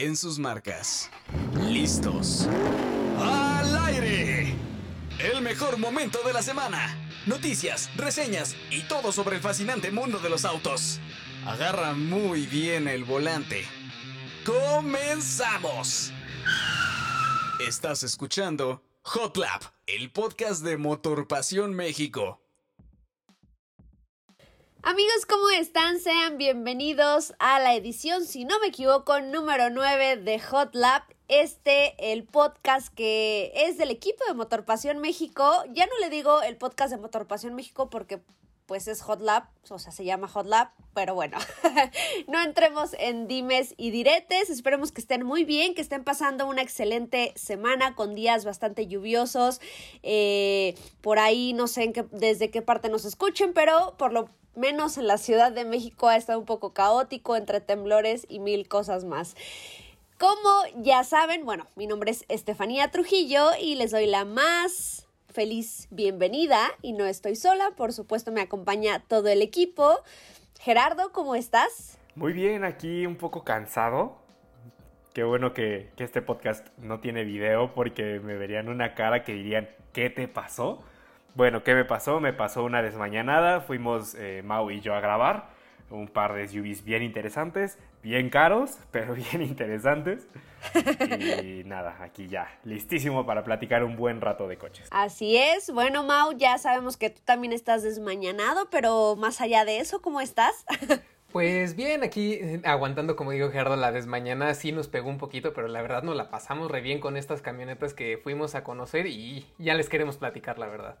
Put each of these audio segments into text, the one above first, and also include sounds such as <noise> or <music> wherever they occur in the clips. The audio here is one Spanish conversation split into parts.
en sus marcas. ¿Listos? ¡Al aire! El mejor momento de la semana. Noticias, reseñas y todo sobre el fascinante mundo de los autos. Agarra muy bien el volante. ¡Comenzamos! Estás escuchando Hot Lap, el podcast de Motor Pasión México. Amigos, ¿cómo están? Sean bienvenidos a la edición, si no me equivoco, número 9 de Hot Lap. Este, el podcast que es del equipo de Motor Pasión México. Ya no le digo el podcast de Motor Pasión México porque pues es Hot Lab, o sea, se llama Hot Lab, pero bueno, <laughs> no entremos en dimes y diretes, esperemos que estén muy bien, que estén pasando una excelente semana con días bastante lluviosos, eh, por ahí no sé desde qué parte nos escuchen, pero por lo menos en la Ciudad de México ha estado un poco caótico entre temblores y mil cosas más. Como ya saben, bueno, mi nombre es Estefanía Trujillo y les doy la más feliz bienvenida y no estoy sola, por supuesto me acompaña todo el equipo. Gerardo, ¿cómo estás? Muy bien, aquí un poco cansado. Qué bueno que, este podcast no tiene video porque me verían una cara que dirían, ¿qué te pasó? Bueno, ¿qué me pasó? Me pasó una desmañanada, fuimos eh, Mau y yo a grabar un par de SUVs bien interesantes, bien caros, <laughs> pero bien interesantes. Y <laughs> nada, aquí ya, listísimo para platicar un buen rato de coches. Así es. Bueno, Mau, ya sabemos que tú también estás desmañanado, pero más allá de eso, ¿cómo estás? <laughs> Pues bien, aquí eh, aguantando, como digo Gerardo, la desmañana sí nos pegó un poquito, pero la verdad nos la pasamos re bien con estas camionetas que fuimos a conocer y ya les queremos platicar, la verdad.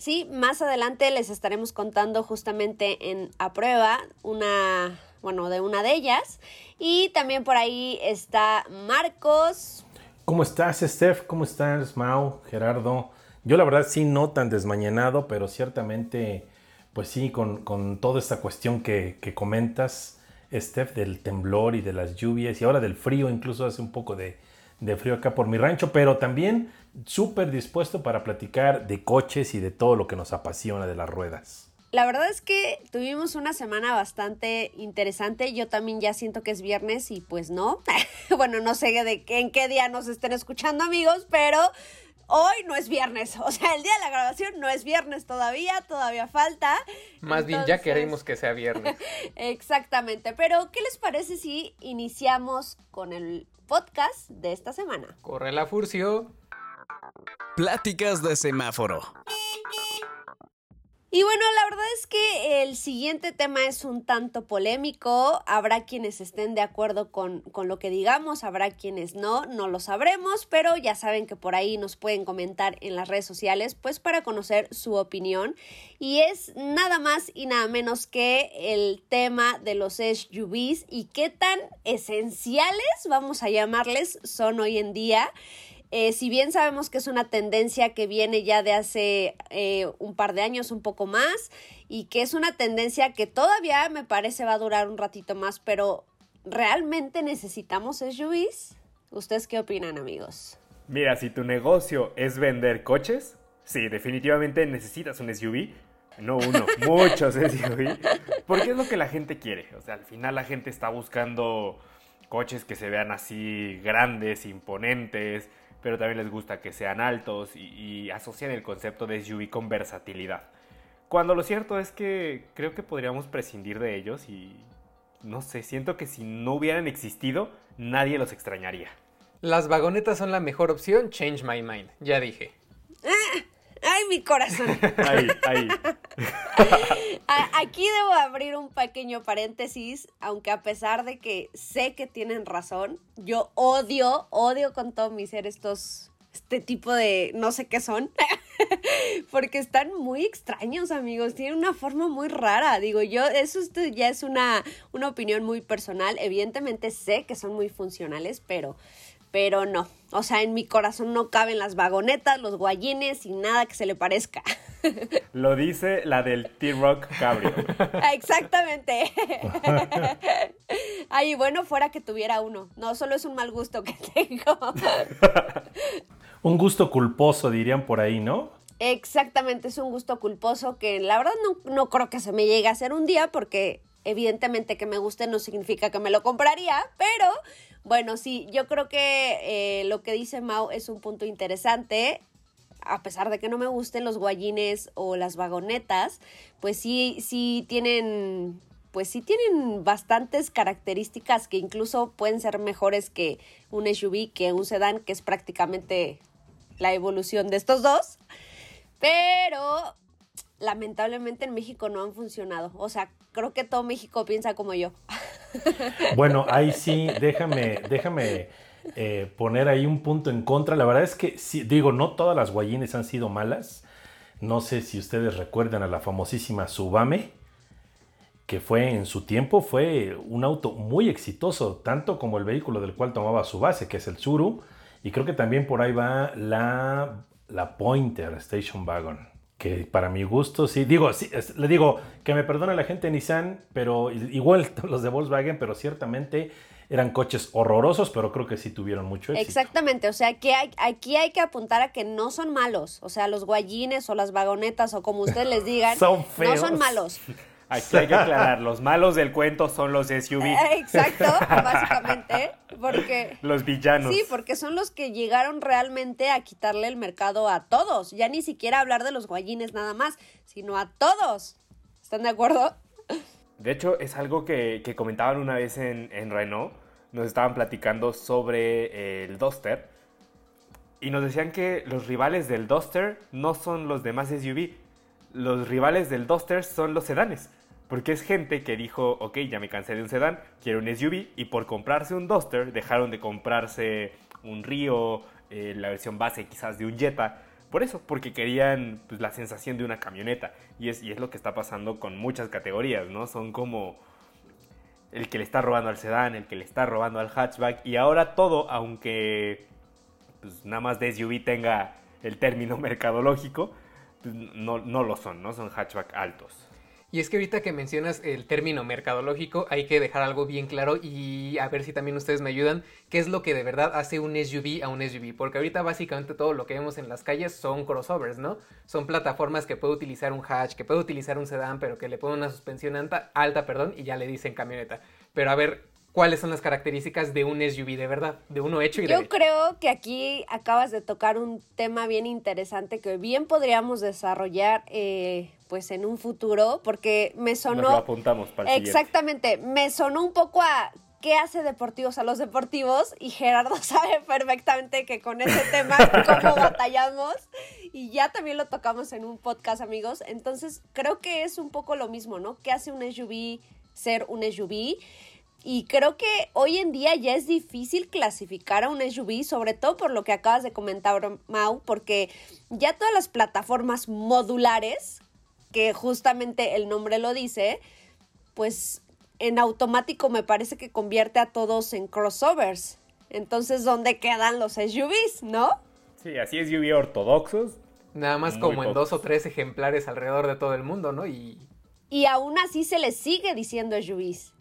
Sí, más adelante les estaremos contando justamente en a prueba una, bueno, de una de ellas. Y también por ahí está Marcos. ¿Cómo estás, Steph? ¿Cómo estás, Mau, Gerardo? Yo la verdad sí no tan desmañanado, pero ciertamente, pues sí, con, toda esta cuestión que, que comentas, Steph, del temblor y de las lluvias y ahora del frío, incluso hace un poco de, de frío acá por mi rancho, pero también súper dispuesto para platicar de coches y de todo lo que nos apasiona de las ruedas. La verdad es que tuvimos una semana bastante interesante. Yo también ya siento que es viernes y pues no. <laughs> bueno, no sé de qué, en qué día nos estén escuchando amigos, pero hoy no es viernes. <laughs> O sea, el día de la grabación no es viernes todavía, todavía falta. Más bien ya queremos que sea viernes. <laughs> Exactamente. Pero, ¿qué les parece si iniciamos con el podcast de esta semana? Corre la furcio. Pláticas de semáforo. Y bueno, la verdad es que el siguiente tema es un tanto polémico. Habrá quienes estén de acuerdo con, con, lo que digamos, habrá quienes no, no lo sabremos, pero ya saben que por ahí nos pueden comentar en las redes sociales, pues para conocer su opinión. Y es nada más y nada menos que el tema de los SUVs y qué tan esenciales, vamos a llamarles, son hoy en día. Eh, si bien sabemos que es una tendencia que viene ya de hace eh, un par de años, un poco más, y que es una tendencia que todavía me parece va a durar un ratito más, pero ¿realmente necesitamos SUVs? ¿Ustedes qué opinan, amigos? Mira, si tu negocio es vender coches, sí, definitivamente necesitas un SUV. No uno, <laughs> muchos SUV. Porque es lo que la gente quiere. O sea, al final la gente está buscando coches que se vean así grandes, imponentes, pero también les gusta que sean altos y, asocian el concepto de SUV con versatilidad. Cuando lo cierto es que creo que podríamos prescindir de ellos y no sé, siento que si no hubieran existido, nadie los extrañaría. Las vagonetas son la mejor opción, change my mind, ya dije. Ah, ¡Ay, mi corazón! <laughs> Ahí, ahí. <laughs> Aquí debo abrir un pequeño paréntesis, aunque a pesar de que sé que tienen razón, yo odio, odio con todo mi ser estos, este tipo de, no sé qué son, <laughs> porque están muy extraños, amigos, tienen una forma muy rara, digo yo, eso ya es una, una opinión muy personal, evidentemente sé que son muy funcionales, pero pero no. O sea, en mi corazón no caben las vagonetas, los guayines y nada que se le parezca. <laughs> Lo dice la del T-Rock Cabrio. <laughs> Exactamente. <laughs> Ay, bueno, fuera que tuviera uno. No, solo es un mal gusto que tengo. un gusto culposo, dirían por ahí, ¿no? Exactamente, es un gusto culposo que la verdad no, no creo que se me llegue a hacer un día porque evidentemente que me guste no significa que me lo compraría, pero bueno, sí, yo creo que eh, lo que dice Mau es un punto interesante. A pesar de que no me gusten los guayines o las vagonetas, pues sí, sí tienen, pues sí tienen bastantes características que incluso pueden ser mejores que un SUV, que un sedán, que es prácticamente la evolución de estos dos. Pero lamentablemente en México no han funcionado. O sea, creo que todo México piensa como yo. <laughs> Bueno, ahí sí, déjame, déjame eh, poner ahí un punto en contra. La verdad es que, sí, digo, no todas las guayines han sido malas. No sé si ustedes recuerdan a la famosísima Subame, que fue en su tiempo, fue un auto muy exitoso, tanto como el vehículo del cual tomaba su base, que es el Suru. Y creo que también por ahí va la, la Pointer Station Wagon que para mi gusto, sí, digo, sí, le digo que me perdone la gente de Nissan, pero igual <laughs> los de Volkswagen, pero ciertamente eran coches horrorosos, pero creo que sí tuvieron mucho éxito. Exactamente, o sea, aquí hay, aquí hay que apuntar a que no son malos, o sea, los guayines o las vagonetas o como ustedes les <laughs> digan, son no son malos. Aquí hay que aclarar, los malos del cuento son los SUV. Eh, exacto, básicamente, porque... Los villanos. Sí, porque son los que llegaron realmente a quitarle el mercado a todos. Ya ni siquiera hablar de los guayines nada más, sino a todos. ¿Están de acuerdo? De hecho, es algo que, que comentaban una vez en, en, Renault. Nos estaban platicando sobre el Duster. Y nos decían que los rivales del Duster no son los demás SUV. Los rivales del Duster son los sedanes. Porque es gente que dijo, ok, ya me cansé de un sedán, quiero un SUV, y por comprarse un Duster dejaron de comprarse un Río, eh, la versión base quizás de un Jetta. Por eso, porque querían pues, la sensación de una camioneta. Y es, lo que está pasando con muchas categorías, ¿no? Son como el que le está robando al sedán, el que le está robando al hatchback. Y ahora todo, aunque pues, nada más de SUV tenga el término <laughs> mercadológico, pues, no, no lo son, ¿no? Son hatchback altos. Y es que ahorita que mencionas el término mercadológico, hay que dejar algo bien claro y a ver si también ustedes me ayudan, qué es lo que de verdad hace un SUV a un SUV. Porque ahorita básicamente todo lo que vemos en las calles son crossovers, ¿no? Son plataformas que puede utilizar un hatch, que puede utilizar un sedán, pero que le ponen una suspensión alta, alta perdón, y ya le dicen camioneta. Pero a ver, cuáles son las características de un SUV de verdad, de uno hecho y Yo creo que aquí acabas de tocar un tema bien interesante que bien podríamos desarrollar eh, pues en un futuro, porque me sonó... Nos lo apuntamos para el Exactamente, me sonó un poco a qué hace deportivos a los deportivos y Gerardo <laughs> sabe perfectamente que con ese tema cómo batallamos y ya también lo tocamos en un podcast amigos, entonces creo que es un poco lo mismo, ¿no? ¿Qué hace un SUV ser un SUV? Y creo que hoy en día ya es difícil clasificar a un SUV, sobre todo por lo que acabas de comentar, Mau, porque ya todas las plataformas modulares, que justamente el nombre lo dice, pues en automático me parece que convierte a todos en crossovers. Entonces, ¿dónde quedan los SUVs, no? Sí, así SUV ortodoxos. Nada más como en dos o tres ejemplares alrededor de todo el mundo, ¿no? Y, y aún así se les sigue diciendo SUVs.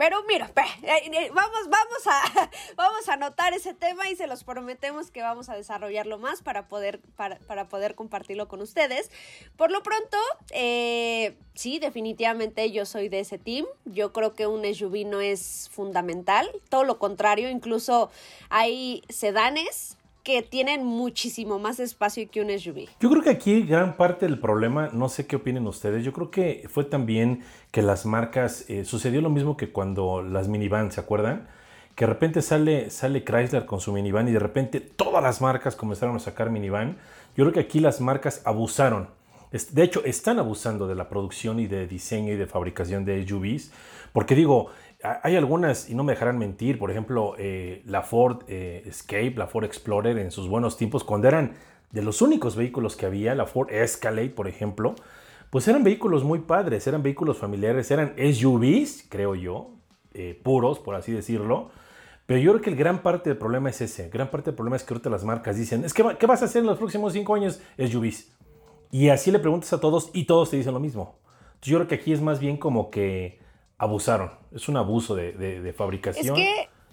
Pero mira, <laughs> eh, eh, vamos, vamos, a, <laughs> vamos a anotar ese tema y se los prometemos que vamos a desarrollarlo más para poder, para, para poder compartirlo con ustedes. Por lo pronto, eh, sí, definitivamente yo soy de ese team. Yo creo que un SUV es fundamental. Todo lo contrario, incluso hay sedanes que tienen muchísimo más espacio que un SUV. Yo creo que aquí gran parte del problema, no sé qué opinen ustedes, yo creo que fue también que las marcas, eh, sucedió lo mismo que cuando las minivan, ¿se acuerdan? Que de repente sale, sale Chrysler con su minivan y de repente todas las marcas comenzaron a sacar minivan. Yo creo que aquí las marcas abusaron. De hecho, están abusando de la producción y de diseño y de fabricación de SUVs. Porque digo, hay algunas, y no me dejarán mentir, por ejemplo, eh, la Ford eh, Escape, la Ford Explorer en sus buenos tiempos, cuando eran de los únicos vehículos que había, la Ford Escalade, por ejemplo, pues eran vehículos muy padres, eran vehículos familiares, eran SUVs, creo yo, eh, puros, por así decirlo. Pero yo creo que el gran parte del problema es ese. Gran parte del problema es que ahorita las marcas dicen, es que, ¿qué vas a hacer en los próximos cinco años? SUVs. Y así le preguntas a todos y todos te dicen lo mismo. yo creo que aquí es más bien como que abusaron. Es un abuso de, fabricación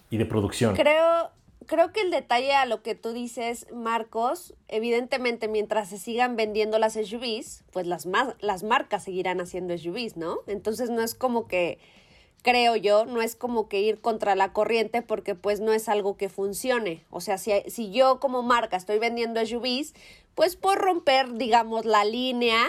y de producción. Creo, creo que el detalle a lo que tú dices, Marcos, evidentemente mientras se sigan vendiendo las SUVs, pues las, las marcas seguirán haciendo SUVs, ¿no? Entonces no es como que, creo yo, no es como que ir contra la corriente porque pues no es algo que funcione. O sea, si, si yo como marca estoy vendiendo SUVs, pues por romper, digamos, la línea,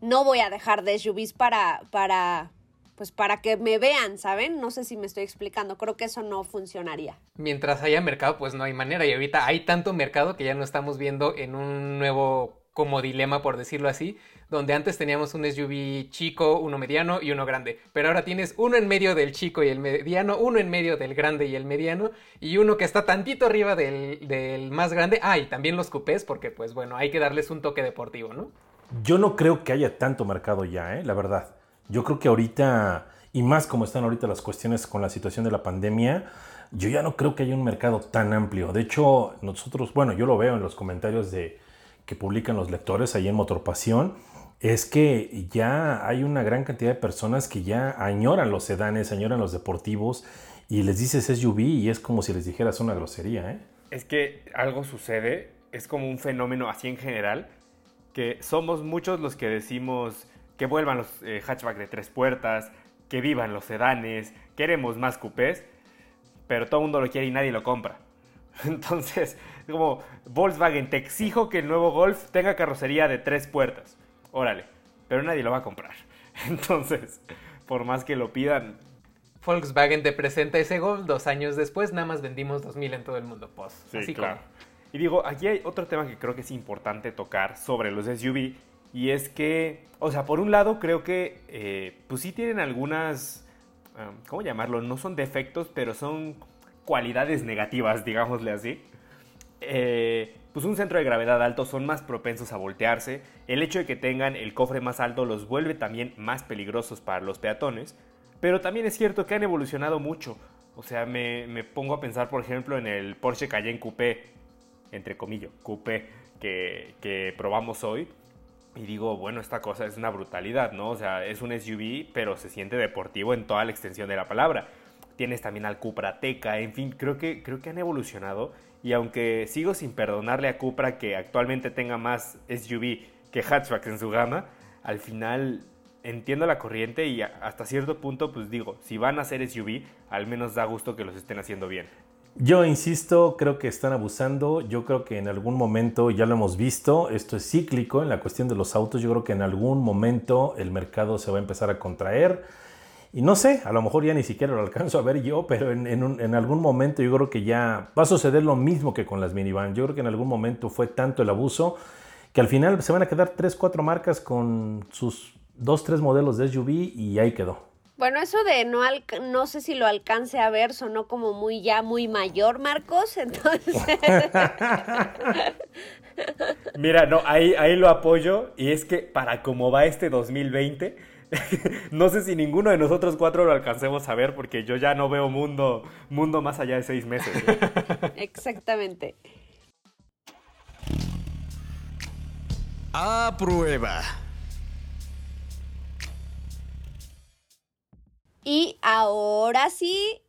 no voy a dejar de SUVs para, para, pues para que me vean, ¿saben? No sé si me estoy explicando, creo que eso no funcionaría. Mientras haya mercado, pues no hay manera. Y ahorita hay tanto mercado que ya no estamos viendo en un nuevo como dilema, por decirlo así, donde antes teníamos un SUV chico, uno mediano y uno grande. Pero ahora tienes uno en medio del chico y el mediano, uno en medio del grande y el mediano, y uno que está tantito arriba del, del más grande. Ah, y también los cupés, porque pues bueno, hay que darles un toque deportivo, ¿no? Yo no creo que haya tanto mercado ya, ¿eh? la verdad. Yo creo que ahorita, y más como están ahorita las cuestiones con la situación de la pandemia, yo ya no creo que haya un mercado tan amplio. De hecho, nosotros, bueno, yo lo veo en los comentarios de, que publican los lectores ahí en Motorpasión, es que ya hay una gran cantidad de personas que ya añoran los sedanes, añoran los deportivos y les dices SUV y es como si les dijeras una grosería. ¿eh? Es que algo sucede, es como un fenómeno así en general, que somos muchos los que decimos que vuelvan los eh, hatchback de tres puertas, que vivan los sedanes, queremos más coupés, pero todo el mundo lo quiere y nadie lo compra. <laughs> Entonces, como Volkswagen, te exijo que el nuevo Golf tenga carrocería de tres puertas. Órale, pero nadie lo va a comprar. <laughs> Entonces, por más que lo pidan. Volkswagen te presenta ese Golf dos años después, nada más vendimos 2000 en todo el mundo. Pues, sí, así claro. Y digo, aquí hay otro tema que creo que es importante tocar sobre los SUV y es que, o sea, por un lado creo que, eh, pues sí tienen algunas, ¿cómo llamarlo? No son defectos, pero son cualidades negativas, digámosle así. Eh, pues un centro de gravedad alto son más propensos a voltearse. El hecho de que tengan el cofre más alto los vuelve también más peligrosos para los peatones. Pero también es cierto que han evolucionado mucho. O sea, me, me pongo a pensar, por ejemplo, en el Porsche Cayenne Coupé, entre comillas, Coupé, que, que probamos hoy y digo, bueno, esta cosa es una brutalidad, ¿no? O sea, es un SUV, pero se siente deportivo en toda la extensión de la palabra. Tienes también al Cupra Teca, en fin, creo que, creo que han evolucionado. Y aunque sigo sin perdonarle a Cupra que actualmente tenga más SUV que hatchback en su gama, al final entiendo la corriente y hasta cierto punto, pues digo, si van a ser SUV, al menos da gusto que los estén haciendo bien. Yo insisto, creo que están abusando. Yo creo que en algún momento, ya lo hemos visto, esto es cíclico en la cuestión de los autos. Yo creo que en algún momento el mercado se va a empezar a contraer. Y no sé, a lo mejor ya ni siquiera lo alcanzo a ver yo, pero en, algún momento yo creo que ya va a suceder lo mismo que con las minivan. Yo creo que en algún momento fue tanto el abuso que al final se van a quedar 3, 4 marcas con sus 2, 3 modelos de SUV y ahí quedó. Bueno, eso de no no sé si lo alcance a ver, sonó como muy ya muy mayor, Marcos, <laughs> entonces. Mira, no, ahí, ahí lo apoyo y es que para cómo va este 2020, <laughs> no sé si ninguno de nosotros cuatro lo alcancemos a ver porque yo ya no veo mundo, mundo más allá de seis meses. <laughs> Exactamente. A prueba. Y ahora sí,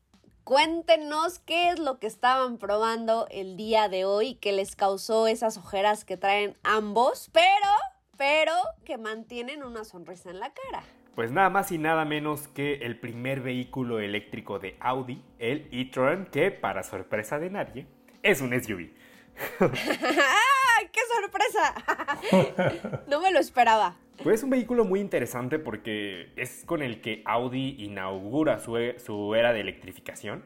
cuéntenos qué es lo que estaban probando el día de hoy que les causó esas ojeras que traen ambos, pero, pero que mantienen una sonrisa en la cara. Pues nada más y nada menos que el primer vehículo eléctrico de Audi, el e-tron, que para sorpresa de nadie, es un SUV. <laughs> ¡Ay, qué sorpresa! <laughs> no me lo esperaba. Pues es un vehículo muy interesante porque es con el que Audi inaugura su, e, era de electrificación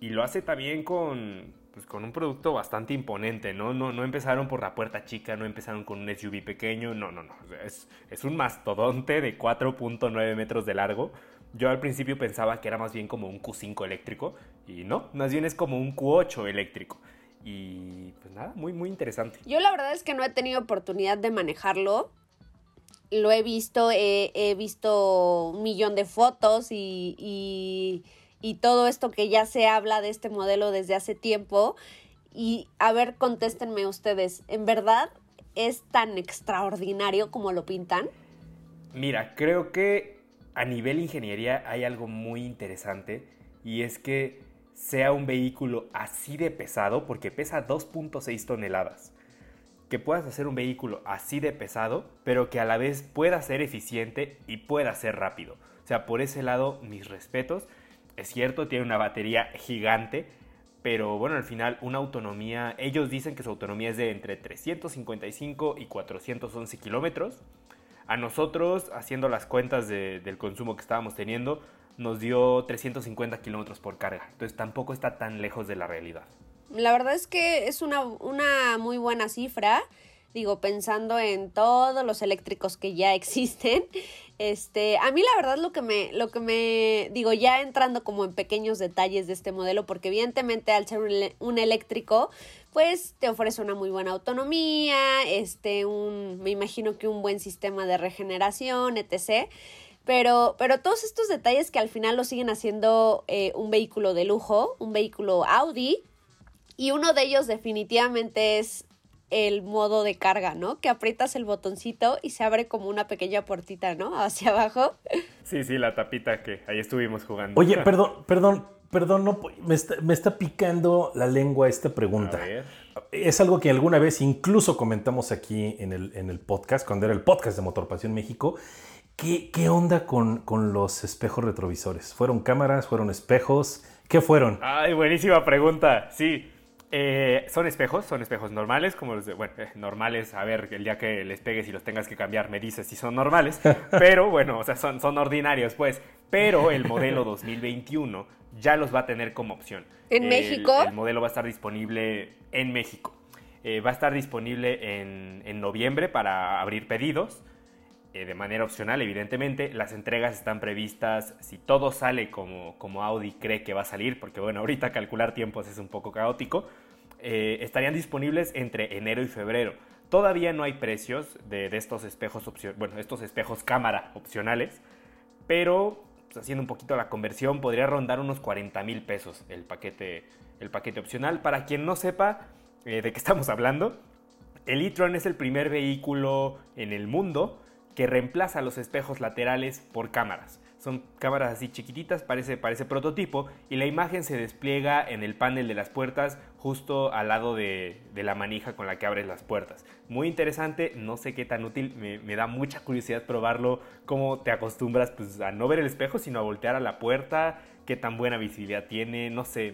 y lo hace también con, pues, con un producto bastante imponente, ¿no? ¿no? No empezaron por la puerta chica, no empezaron con un SUV pequeño, no, no, no. Es, es un mastodonte de 4.9 metros de largo. Yo al principio pensaba que era más bien como un Q5 eléctrico y no, más bien es como un Q8 eléctrico. Y pues nada, muy, muy interesante. Yo la verdad es que no he tenido oportunidad de manejarlo lo he visto, he visto un millón de fotos y, y, y, todo esto que ya se habla de este modelo desde hace tiempo. Y a ver, contéstenme ustedes, ¿en verdad es tan extraordinario como lo pintan? Mira, creo que a nivel ingeniería hay algo muy interesante y es que sea un vehículo así de pesado, porque pesa 2.6 toneladas. Que puedas hacer un vehículo así de pesado, pero que a la vez pueda ser eficiente y pueda ser rápido. O sea, por ese lado, mis respetos. Es cierto, tiene una batería gigante, pero bueno, al final una autonomía, ellos dicen que su autonomía es de entre 355 y 411 kilómetros. A nosotros, haciendo las cuentas del consumo que estábamos teniendo, nos dio 350 kilómetros por carga. Entonces tampoco está tan lejos de la realidad. La verdad es que es una, una muy buena cifra. Digo, pensando en todos los eléctricos que ya <laughs> existen. Este, a mí la verdad lo que me, lo que me, digo, ya entrando como en pequeños detalles de este modelo, porque evidentemente al ser un, eléctrico, pues te ofrece una muy buena autonomía, este, un, me imagino que un buen sistema de regeneración, etc. Pero, pero todos estos detalles que al final lo siguen haciendo eh, un vehículo de lujo, un vehículo Audi, y uno de ellos definitivamente es el modo de carga, ¿no? Que aprietas el botoncito y se abre como una pequeña puertita, ¿no? <laughs> Hacia abajo. Sí, sí, la tapita que ahí estuvimos jugando. Oye, perdón, perdón, perdón, no, me, está, me está picando la lengua esta pregunta. Es algo que alguna vez incluso comentamos aquí en el, en el podcast, cuando era el podcast de Motor Pasión México. ¿Qué, qué onda con, con los espejos retrovisores? ¿Fueron cámaras? ¿Fueron espejos? ¿Qué fueron? Ay, buenísima pregunta. Sí, eh, son espejos, son espejos normales, como los de, bueno, eh, normales, a ver, el día que les pegues y los tengas que cambiar me dices si son normales, <laughs> pero bueno, o sea, son, son ordinarios, pues, pero el modelo 2021 ya los va a tener como opción. ¿En México? El modelo va a estar disponible en México. Eh, va a estar disponible en, en noviembre para abrir pedidos. Eh, de manera opcional, evidentemente. Las entregas están previstas, si todo sale como, como Audi cree que va a salir, porque bueno, ahorita calcular tiempos es un poco caótico, eh, estarían disponibles entre enero y febrero. Todavía no hay precios de, estos espejos, bueno, estos espejos cámara opcionales, pero pues, haciendo un poquito la conversión podría rondar unos 40 mil pesos el paquete, el paquete opcional. Para quien no sepa eh, de qué estamos hablando, el e-tron es el primer vehículo en el mundo que reemplaza los espejos laterales por cámaras. Son cámaras así chiquititas, parece, parece prototipo, y la imagen se despliega en el panel de las puertas justo al lado de, la manija con la que abres las puertas. Muy interesante, no sé qué tan útil, me, da mucha curiosidad probarlo, cómo te acostumbras pues, a no ver el espejo, sino a voltear a la puerta, qué tan buena visibilidad tiene, no sé,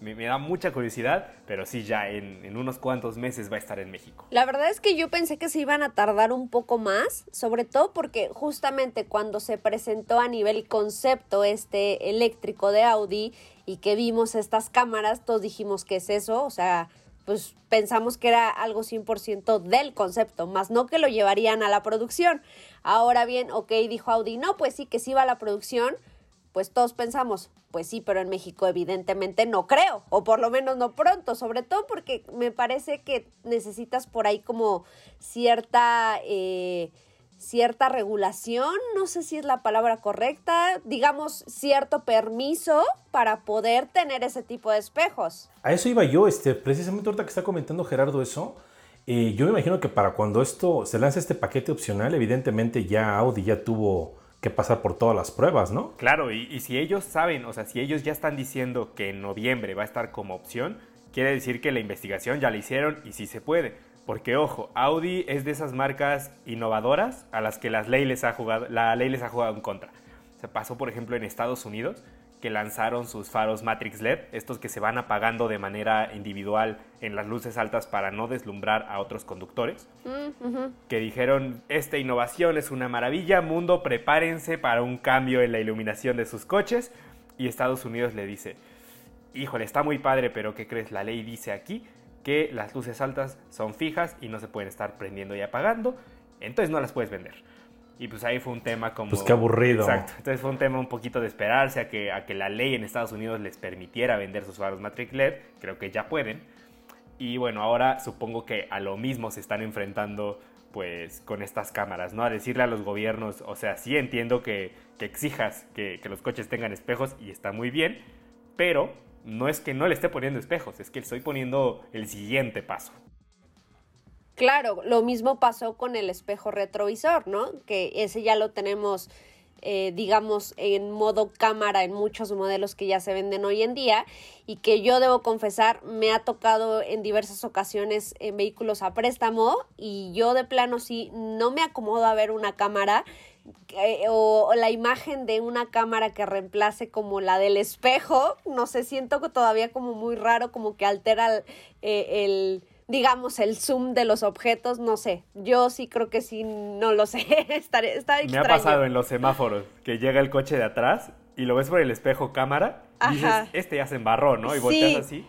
me, da mucha curiosidad, pero sí, ya en, unos cuantos meses va a estar en México. La verdad es que yo pensé que se iban a tardar un poco más, sobre todo porque justamente cuando se presentó a nivel concepto este eléctrico de Audi y que vimos estas cámaras, todos dijimos que es eso, o sea, pues pensamos que era algo 100% del concepto, más no que lo llevarían a la producción. Ahora bien, ok, dijo Audi, no, pues sí que sí va a la producción, pues todos pensamos, pues sí, pero en México evidentemente no creo, o por lo menos no pronto, sobre todo porque me parece que necesitas por ahí como cierta, eh, cierta regulación, no sé si es la palabra correcta, digamos cierto permiso para poder tener ese tipo de espejos. A eso iba yo, este, precisamente ahorita que está comentando Gerardo eso, eh, yo me imagino que para cuando esto se lanza este paquete opcional, evidentemente ya Audi ya tuvo que pasar por todas las pruebas, ¿no? Claro, y, si ellos saben, o sea, si ellos ya están diciendo que en noviembre va a estar como opción, quiere decir que la investigación ya la hicieron y sí se puede. Porque ojo, Audi es de esas marcas innovadoras a las que las ley ha jugado, la ley les ha jugado en contra. Se pasó, por ejemplo, en Estados Unidos, que lanzaron sus faros Matrix LED, estos que se van apagando de manera individual en las luces altas para no deslumbrar a otros conductores, mm, que dijeron, esta innovación es una maravilla, mundo, prepárense para un cambio en la iluminación de sus coches, y Estados Unidos le dice, híjole, está muy padre, pero ¿qué crees? La ley dice aquí que las luces altas son fijas y no se pueden estar prendiendo y apagando, entonces no las puedes vender. Y pues ahí fue un tema como... Pues qué aburrido. Exacto. Entonces fue un tema un poquito de esperarse a que, a que la ley en Estados Unidos les permitiera vender sus faros Matrix LED. Creo que ya pueden. Y bueno, ahora supongo que a lo mismo se están enfrentando pues con estas cámaras, ¿no? A decirle a los gobiernos, o sea, sí entiendo que, que exijas que, que los coches tengan espejos y está muy bien, pero no es que no le esté poniendo espejos, es que estoy poniendo el siguiente paso. Claro, lo mismo pasó con el espejo retrovisor, ¿no? Que ese ya lo tenemos eh, digamos, en modo cámara en muchos modelos que ya se venden hoy en día y que yo debo confesar me ha tocado en diversas ocasiones en vehículos a préstamo y yo de plano sí no me acomodo a ver una cámara eh, o, la imagen de una cámara que reemplace como la del espejo, no sé, siento todavía como muy raro, como que altera eh, el digamos, el zoom de los objetos, no sé. Yo sí creo que sí, no lo sé. <laughs> está, está Me extraño. ha pasado en los semáforos que llega el coche de atrás y lo ves por el espejo cámara y dices, Ajá. este ya se embarró, ¿no? Y Sí. volteas así.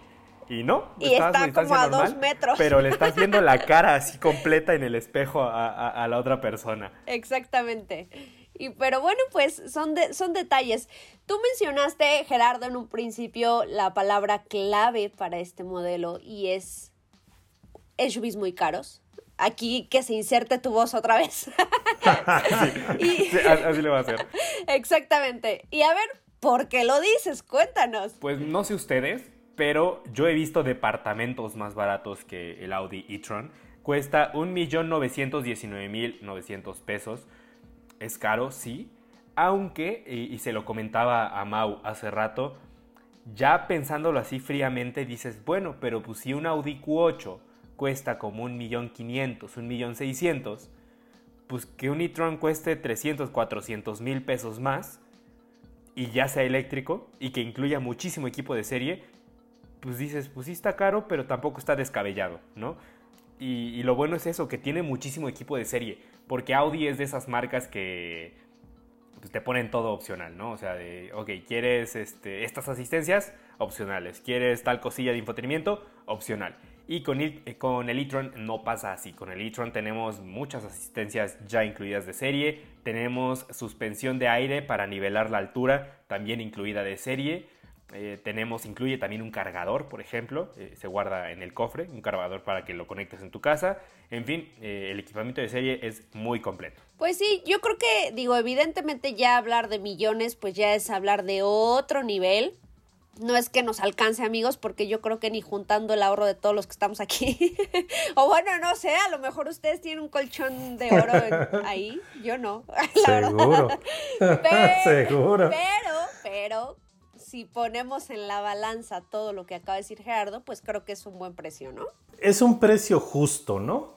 Y no, Y estás está como a dos metros. Pero le estás viendo la <laughs> cara así completa en el espejo a, a- a la otra persona. Exactamente. Y pero bueno, pues son, de, son detalles. Tú mencionaste, Gerardo, en un principio la palabra clave para este modelo y es SUVs muy caros. Aquí que se inserte tu voz otra vez. <laughs> Y- Sí, a- así le va a hacer. Exactamente. Y a ver, ¿por qué lo dices? Cuéntanos. Pues no sé ustedes, pero yo he visto departamentos más baratos que el Audi e-tron. Cuesta 1.919.900 pesos. Es caro, sí. Aunque, y, y se lo comentaba a Mau hace rato, ya pensándolo así fríamente dices, bueno, pero pues si un Audi Q8 cuesta como 1.500.000, 1.600.000, pues que un e-tron cueste 300, 400 mil pesos más y ya sea eléctrico y que incluya muchísimo equipo de serie, pues dices, pues sí está caro, pero tampoco está descabellado, ¿no? Y, y lo bueno es eso, que tiene muchísimo equipo de serie, porque Audi es de esas marcas que pues, te ponen todo opcional, ¿no? O sea, de, ok, ¿quieres este, estas asistencias? Opcionales. ¿Quieres tal cosilla de infotenimiento? Opcional. Y con el, eh, con el e-tron no pasa así. Con el e-tron tenemos muchas asistencias ya incluidas de serie. Tenemos suspensión de aire para nivelar la altura, también incluida de serie. Eh, tenemos, incluye también un cargador, por ejemplo, eh, se guarda en el cofre, un cargador para que lo conectes en tu casa. En fin, el equipamiento de serie es muy completo. Pues sí, yo creo que, digo, evidentemente ya hablar de millones, pues ya es hablar de otro nivel. No es que nos alcance, amigos, porque yo creo que ni juntando el ahorro de todos los que estamos aquí. <laughs> o bueno, no sé, a lo mejor ustedes tienen un colchón de oro en- <laughs> ahí. Yo no. <laughs> la verdad. Seguro. Pero- Seguro. Pero, pero, si ponemos en la balanza todo lo que acaba de decir Gerardo, pues creo que es un buen precio, ¿no? Es un precio justo, ¿no?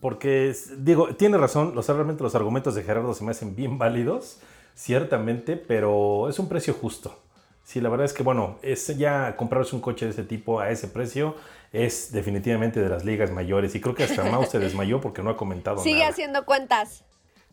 Porque, digo, tiene razón, los, realmente los argumentos de Gerardo se me hacen bien válidos, ciertamente, pero es un precio justo. Sí, la verdad es que, bueno, es ya comprarse un coche de ese tipo a ese precio es definitivamente de las ligas mayores. Y creo que hasta Mau se <laughs> desmayó porque no ha comentado Sigue nada. haciendo cuentas.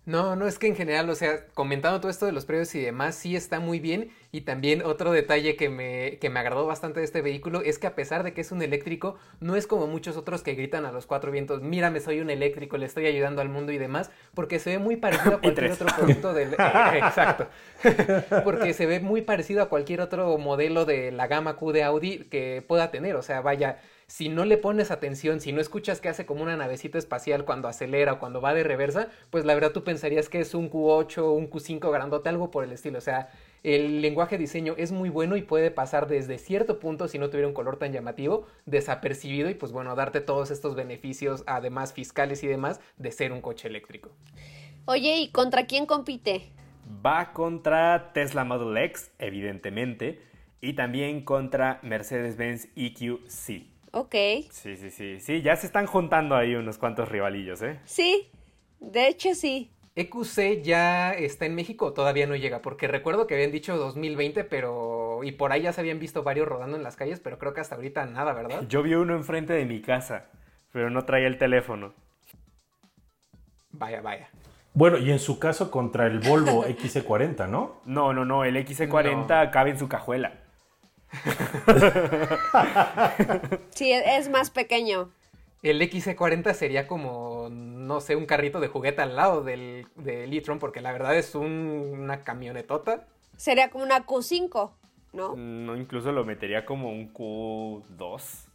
No, no es que en general, o sea, comentando todo esto de los precios y demás, sí está muy bien. Y también otro detalle que me, que me agradó bastante de este vehículo es que a pesar de que es un eléctrico, no es como muchos otros que gritan a los cuatro vientos, mírame, soy un eléctrico, le estoy ayudando al mundo y demás, porque se ve muy parecido a <laughs> cualquier otro producto del... eh, <laughs> <laughs> exacto. porque se ve muy parecido a cualquier otro modelo de la gama Q de Audi que pueda tener. O sea, vaya, si no le pones atención, si no escuchas que hace como una navecita espacial cuando acelera o cuando va de reversa, pues la verdad tú pensarías que es un Q8, un Q5 grandote, algo por el estilo. O sea, el lenguaje de diseño es muy bueno y puede pasar desde cierto punto, si no tuviera un color tan llamativo, desapercibido y pues bueno, darte todos estos beneficios, además fiscales y demás, de ser un coche eléctrico. Oye, ¿y contra quién compite? Va contra Tesla Model X, evidentemente, y también contra Mercedes-Benz EQC. Ok. Sí, sí, sí, sí, ya se están juntando ahí unos cuantos rivalillos, ¿eh? Sí, de hecho sí. EQC ya está en México o todavía no llega, porque recuerdo que habían dicho 2020, pero... y por ahí ya se habían visto varios rodando en las calles, pero creo que hasta ahorita nada, ¿verdad? Yo vi uno enfrente de mi casa, pero no traía el teléfono. Vaya, vaya. Bueno, y en su caso contra el Volvo <laughs> XC40, ¿no? No, no, no, el XC40 cabe en su cajuela. <laughs> Sí, es más pequeño. El XC40 sería como, no sé, un carrito de juguete al lado del, del e-tron, porque la verdad es un- una camionetota. Sería como una Q5, ¿no? No, incluso lo metería como un Q2.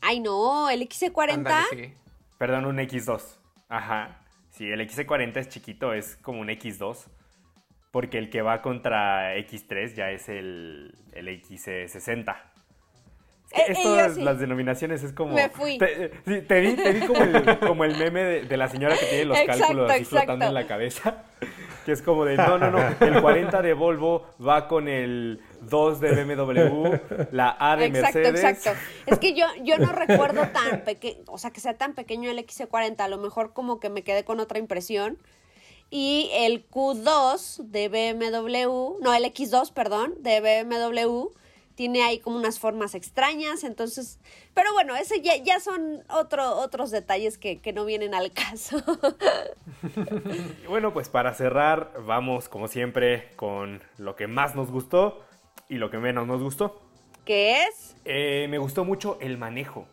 Ay, no, el XC40. Ándale, sí. Perdón, un X2. Ajá. Sí, el XC40 es chiquito, es como un X2. Porque el que va contra X3 ya es el, el XC60. Es que Eh, esto, yo sí. las denominaciones es como... Me fui. Te, sí, te vi, te vi como, el, como el meme de, de la señora que tiene los Exacto, cálculos así exacto. flotando en la cabeza. Que es como de, no, no, no, el 40 de Volvo va con el 2 de BMW, la A de exacto, Mercedes. exacto. Es que yo, yo no recuerdo tan pequeño, o sea, que sea tan pequeño el XC40. A lo mejor como que me quedé con otra impresión. Y el Q2 de BMW, no, el X2, perdón, de BMW, tiene ahí como unas formas extrañas, entonces, pero bueno, ese ya, ya son otro, otros detalles que, que no vienen al caso. Y <laughs> bueno, pues para cerrar, vamos como siempre con lo que más nos gustó y lo que menos nos gustó. ¿Qué es? Eh, me gustó mucho el manejo.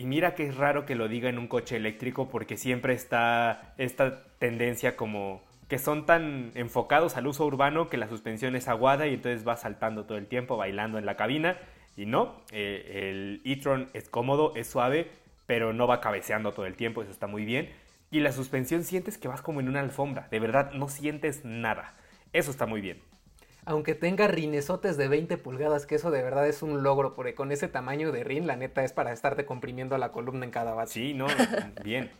Y mira que es raro que lo diga en un coche eléctrico porque siempre está esta tendencia como que son tan enfocados al uso urbano que la suspensión es aguada y entonces va saltando todo el tiempo, bailando en la cabina. Y no, eh, el e-tron es cómodo, es suave, pero no va cabeceando todo el tiempo, eso está muy bien. Y la suspensión sientes que vas como en una alfombra, de verdad no sientes nada. Eso está muy bien. Aunque tenga rinesotes de 20 pulgadas, que eso de verdad es un logro, porque con ese tamaño de rin, la neta es para estarte comprimiendo la columna en cada base. Sí, no, bien.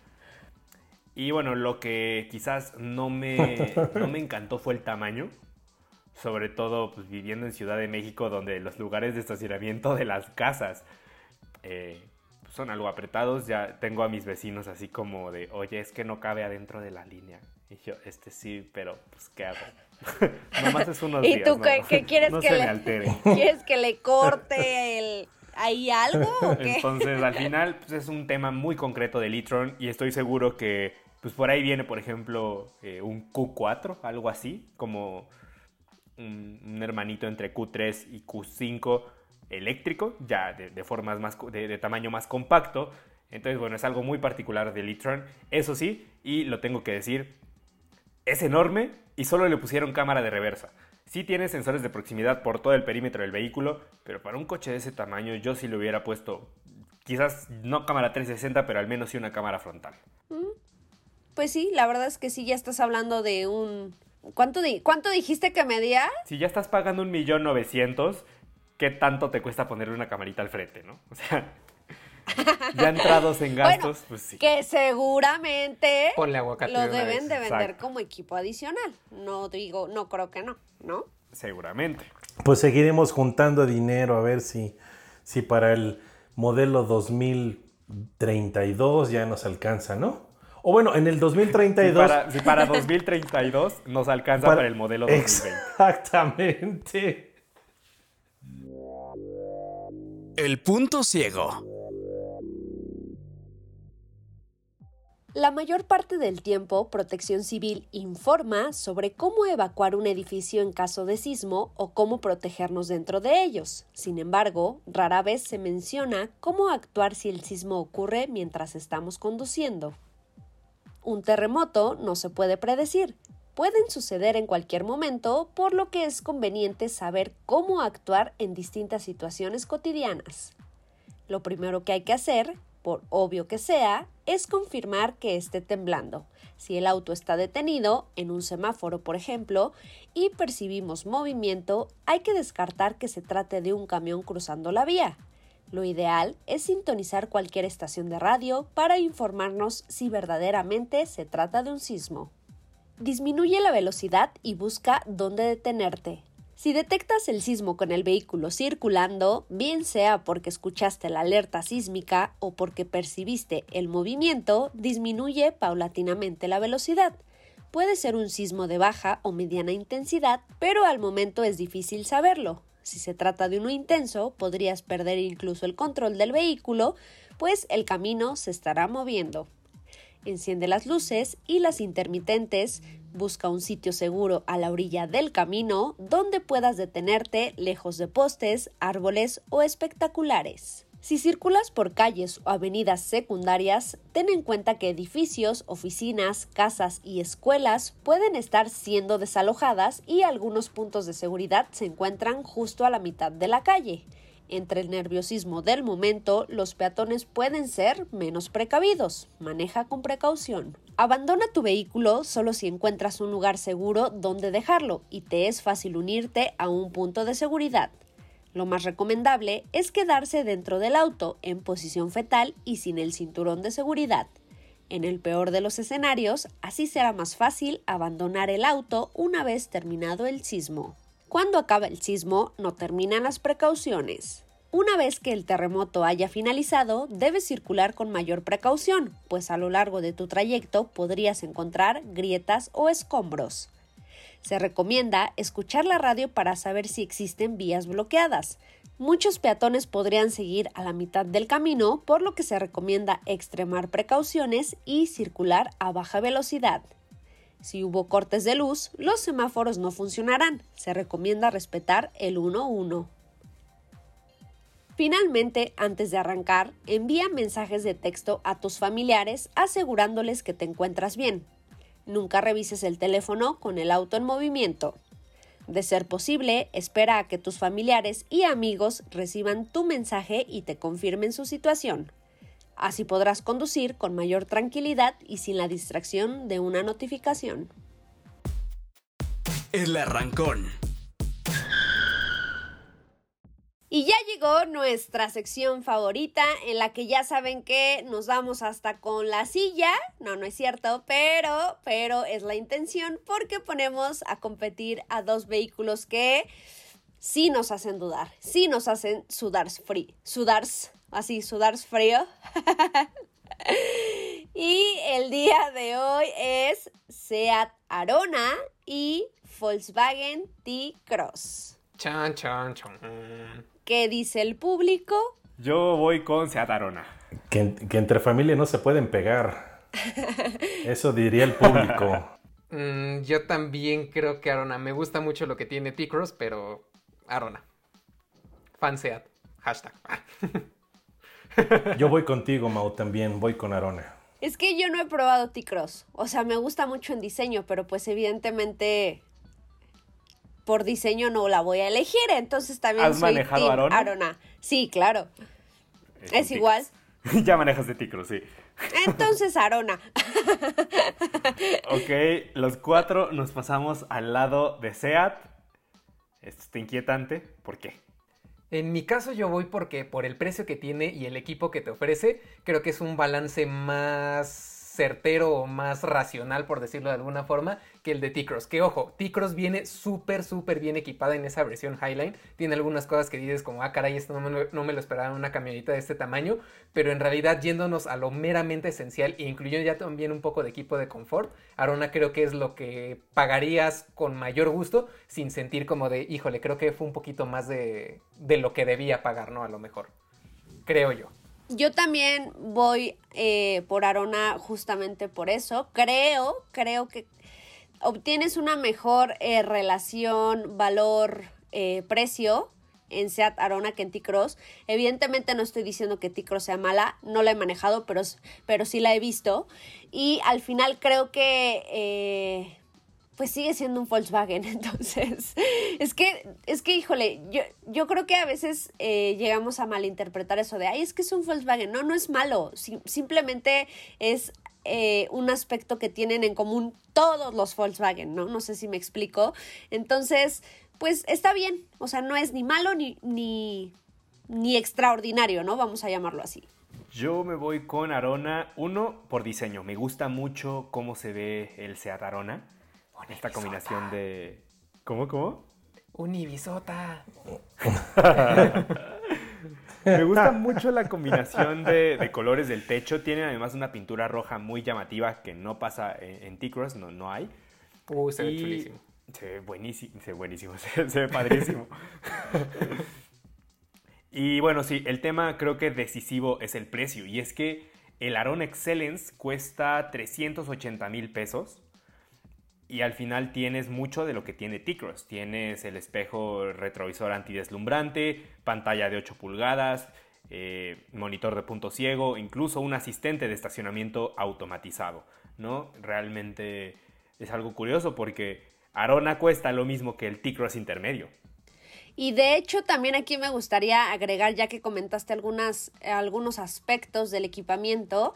Y bueno, lo que quizás no me, no me encantó fue el tamaño. Sobre todo pues, viviendo en Ciudad de México, donde los lugares de estacionamiento de las casas eh, son algo apretados. Ya tengo a mis vecinos así como de, oye, es que no cabe adentro de la línea. Y yo, este sí, pero pues, ¿qué hago? <laughs> Nomás es unos <laughs> ¿Y días, tú ¿no? qué, quieres No que se le me altere. <laughs> quieres que le corte el ahí algo o qué? Entonces, al final, pues, es un tema muy concreto del e-tron y estoy seguro que, pues, por ahí viene, por ejemplo, eh, un Q4, algo así, como un, un hermanito entre Q3 y Q5 eléctrico, ya de, de formas más, de, de tamaño más compacto. Entonces, bueno, es algo muy particular del e-tron. Eso sí, y lo tengo que decir, es enorme y solo le pusieron cámara de reversa. Sí tiene sensores de proximidad por todo el perímetro del vehículo, pero para un coche de ese tamaño yo sí le hubiera puesto quizás no cámara 360, pero al menos sí una cámara frontal. Pues sí, la verdad es que sí ya estás hablando de un ¿Cuánto di- cuánto dijiste que medía? Si ya estás pagando un millón novecientos, ¿qué tanto te cuesta ponerle una camarita al frente, no? O sea, ya entrados en gastos, Bueno, pues sí. Que seguramente Ponle aguacate lo deben de vender Exacto. como equipo adicional. No digo, no creo que no, ¿no? Seguramente. Pues seguiremos juntando dinero a ver si, si para el modelo 2032 ya nos alcanza, ¿no? O bueno, en el Si 2032... para, si para 2032 nos alcanza para, el modelo 2020. Exactamente. El punto ciego. La mayor parte del tiempo, Protección Civil informa sobre cómo evacuar un edificio en caso de sismo o cómo protegernos dentro de ellos. Sin embargo, rara vez se menciona cómo actuar si el sismo ocurre mientras estamos conduciendo. Un terremoto no se puede predecir. Pueden suceder en cualquier momento, por lo que es conveniente saber cómo actuar en distintas situaciones cotidianas. Lo primero que hay que hacer, por obvio que sea, es confirmar que esté temblando. Si el auto está detenido, en un semáforo por ejemplo, y percibimos movimiento, hay que descartar que se trate de un camión cruzando la vía. Lo ideal es sintonizar cualquier estación de radio para informarnos si verdaderamente se trata de un sismo. Disminuye la velocidad y busca dónde detenerte. Si detectas el sismo con el vehículo circulando, bien sea porque escuchaste la alerta sísmica o porque percibiste el movimiento, disminuye paulatinamente la velocidad. Puede ser un sismo de baja o mediana intensidad, pero al momento es difícil saberlo. Si se trata de uno intenso, podrías perder incluso el control del vehículo, pues el camino se estará moviendo. Enciende las luces y las intermitentes, busca un sitio seguro a la orilla del camino donde puedas detenerte lejos de postes, árboles o espectaculares. Si circulas por calles o avenidas secundarias, ten en cuenta que edificios, oficinas, casas y escuelas pueden estar siendo desalojadas y algunos puntos de seguridad se encuentran justo a la mitad de la calle. Entre el nerviosismo del momento, los peatones pueden ser menos precavidos. Maneja con precaución. Abandona tu vehículo solo si encuentras un lugar seguro donde dejarlo y te es fácil unirte a un punto de seguridad. Lo más recomendable es quedarse dentro del auto en posición fetal y sin el cinturón de seguridad. En el peor de los escenarios, así será más fácil abandonar el auto una vez terminado el sismo. Cuando acaba el sismo, no terminan las precauciones. Una vez que el terremoto haya finalizado, debes circular con mayor precaución, pues a lo largo de tu trayecto podrías encontrar grietas o escombros. Se recomienda escuchar la radio para saber si existen vías bloqueadas. Muchos peatones podrían seguir a la mitad del camino, por lo que se recomienda extremar precauciones y circular a baja velocidad. Si hubo cortes de luz, los semáforos no funcionarán. Se recomienda respetar el 1-1. Finalmente, antes de arrancar, envía mensajes de texto a tus familiares asegurándoles que te encuentras bien. Nunca revises el teléfono con el auto en movimiento. De ser posible, espera a que tus familiares y amigos reciban tu mensaje y te confirmen su situación. Así podrás conducir con mayor tranquilidad y sin la distracción de una notificación. El arrancón. Y ya llegó nuestra sección favorita en la que ya saben que nos vamos hasta con la silla. No, no es cierto, pero, pero es la intención porque ponemos a competir a dos vehículos que sí nos hacen dudar, sí nos hacen sudar frío, sudar, así, sudar frío. <laughs> y el día de hoy es Seat Arona y Volkswagen T-Cross. Chan, chan, chan. ¿Qué dice el público? Yo voy con Seat Arona. Que, que entre familia no se pueden pegar. <laughs> Eso diría el público. <laughs> Mm, yo también creo que Arona. Me gusta mucho lo que tiene T-Cross, pero Arona. Fanseat. Hashtag. Yo voy contigo, Mau, también. Voy con Arona. Es que yo no he probado T-Cross. O sea, me gusta mucho en diseño, pero pues evidentemente por diseño no la voy a elegir. Entonces también ¿Has soy manejado team Arona? Arona. Sí, claro. Es, igual. <laughs> Ya manejas de Ticros, sí. Entonces Arona. Ok, los cuatro nos pasamos al lado de Seat. Esto está inquietante. ¿Por qué? En mi caso yo voy porque por el precio que tiene y el equipo que te ofrece, creo que es un balance más certero o más racional, por decirlo de alguna forma, que el de T-Cross. Que ojo, T-Cross viene súper, súper bien equipada en esa versión Highline. Tiene algunas cosas que dices como, ah, caray, esto no me, lo- esperaba en una camioneta de este tamaño. Pero en realidad, yéndonos a lo meramente esencial e incluyendo ya también un poco de equipo de confort, Arona creo que es lo que pagarías con mayor gusto sin sentir como de, híjole, creo que fue un poquito más de, de lo que debía pagar, ¿no? A lo mejor. Creo yo. Yo también voy eh, por Arona justamente por eso. Creo, creo que obtienes una mejor eh, relación valor-precio en Seat Arona que en T-Cross. Evidentemente no estoy diciendo que T-Cross sea mala, no la he manejado, pero, pero sí la he visto. Y al final creo que... pues sigue siendo un Volkswagen. <laughs> Entonces, es que, es que, híjole, yo, yo creo que a veces eh, llegamos a malinterpretar eso de, ay, es que es un Volkswagen. No, no es malo. Sim- simplemente es eh, un aspecto que tienen en común todos los Volkswagen, ¿no? No sé si me explico. Entonces, pues está bien. O sea, no es ni malo ni, ni, ni extraordinario, ¿no? Vamos a llamarlo así. Yo me voy con Arona. Uno, por diseño. Me gusta mucho cómo se ve el Seat Arona. Con esta combinación de... ¿Cómo, cómo? Un Ibisota. <laughs> Me gusta mucho la combinación de, de colores del techo. Tiene además una pintura roja muy llamativa que no pasa en, en T-Cross, no, no hay. Uh, se ve chulísimo. Se ve buenísimo, se ve buenísimo, <laughs> se, se ve padrísimo. y bueno, sí, el tema creo que decisivo es el precio. Y es que el Aron Excellence cuesta 380 mil pesos. Y al final tienes mucho de lo que tiene T-Cross. Tienes el espejo retrovisor antideslumbrante, pantalla de 8 pulgadas, eh, monitor de punto ciego, incluso un asistente de estacionamiento automatizado. ¿no? Realmente es algo curioso porque Arona cuesta lo mismo que el T-Cross intermedio. Y de hecho también aquí me gustaría agregar, ya que comentaste algunos aspectos del equipamiento,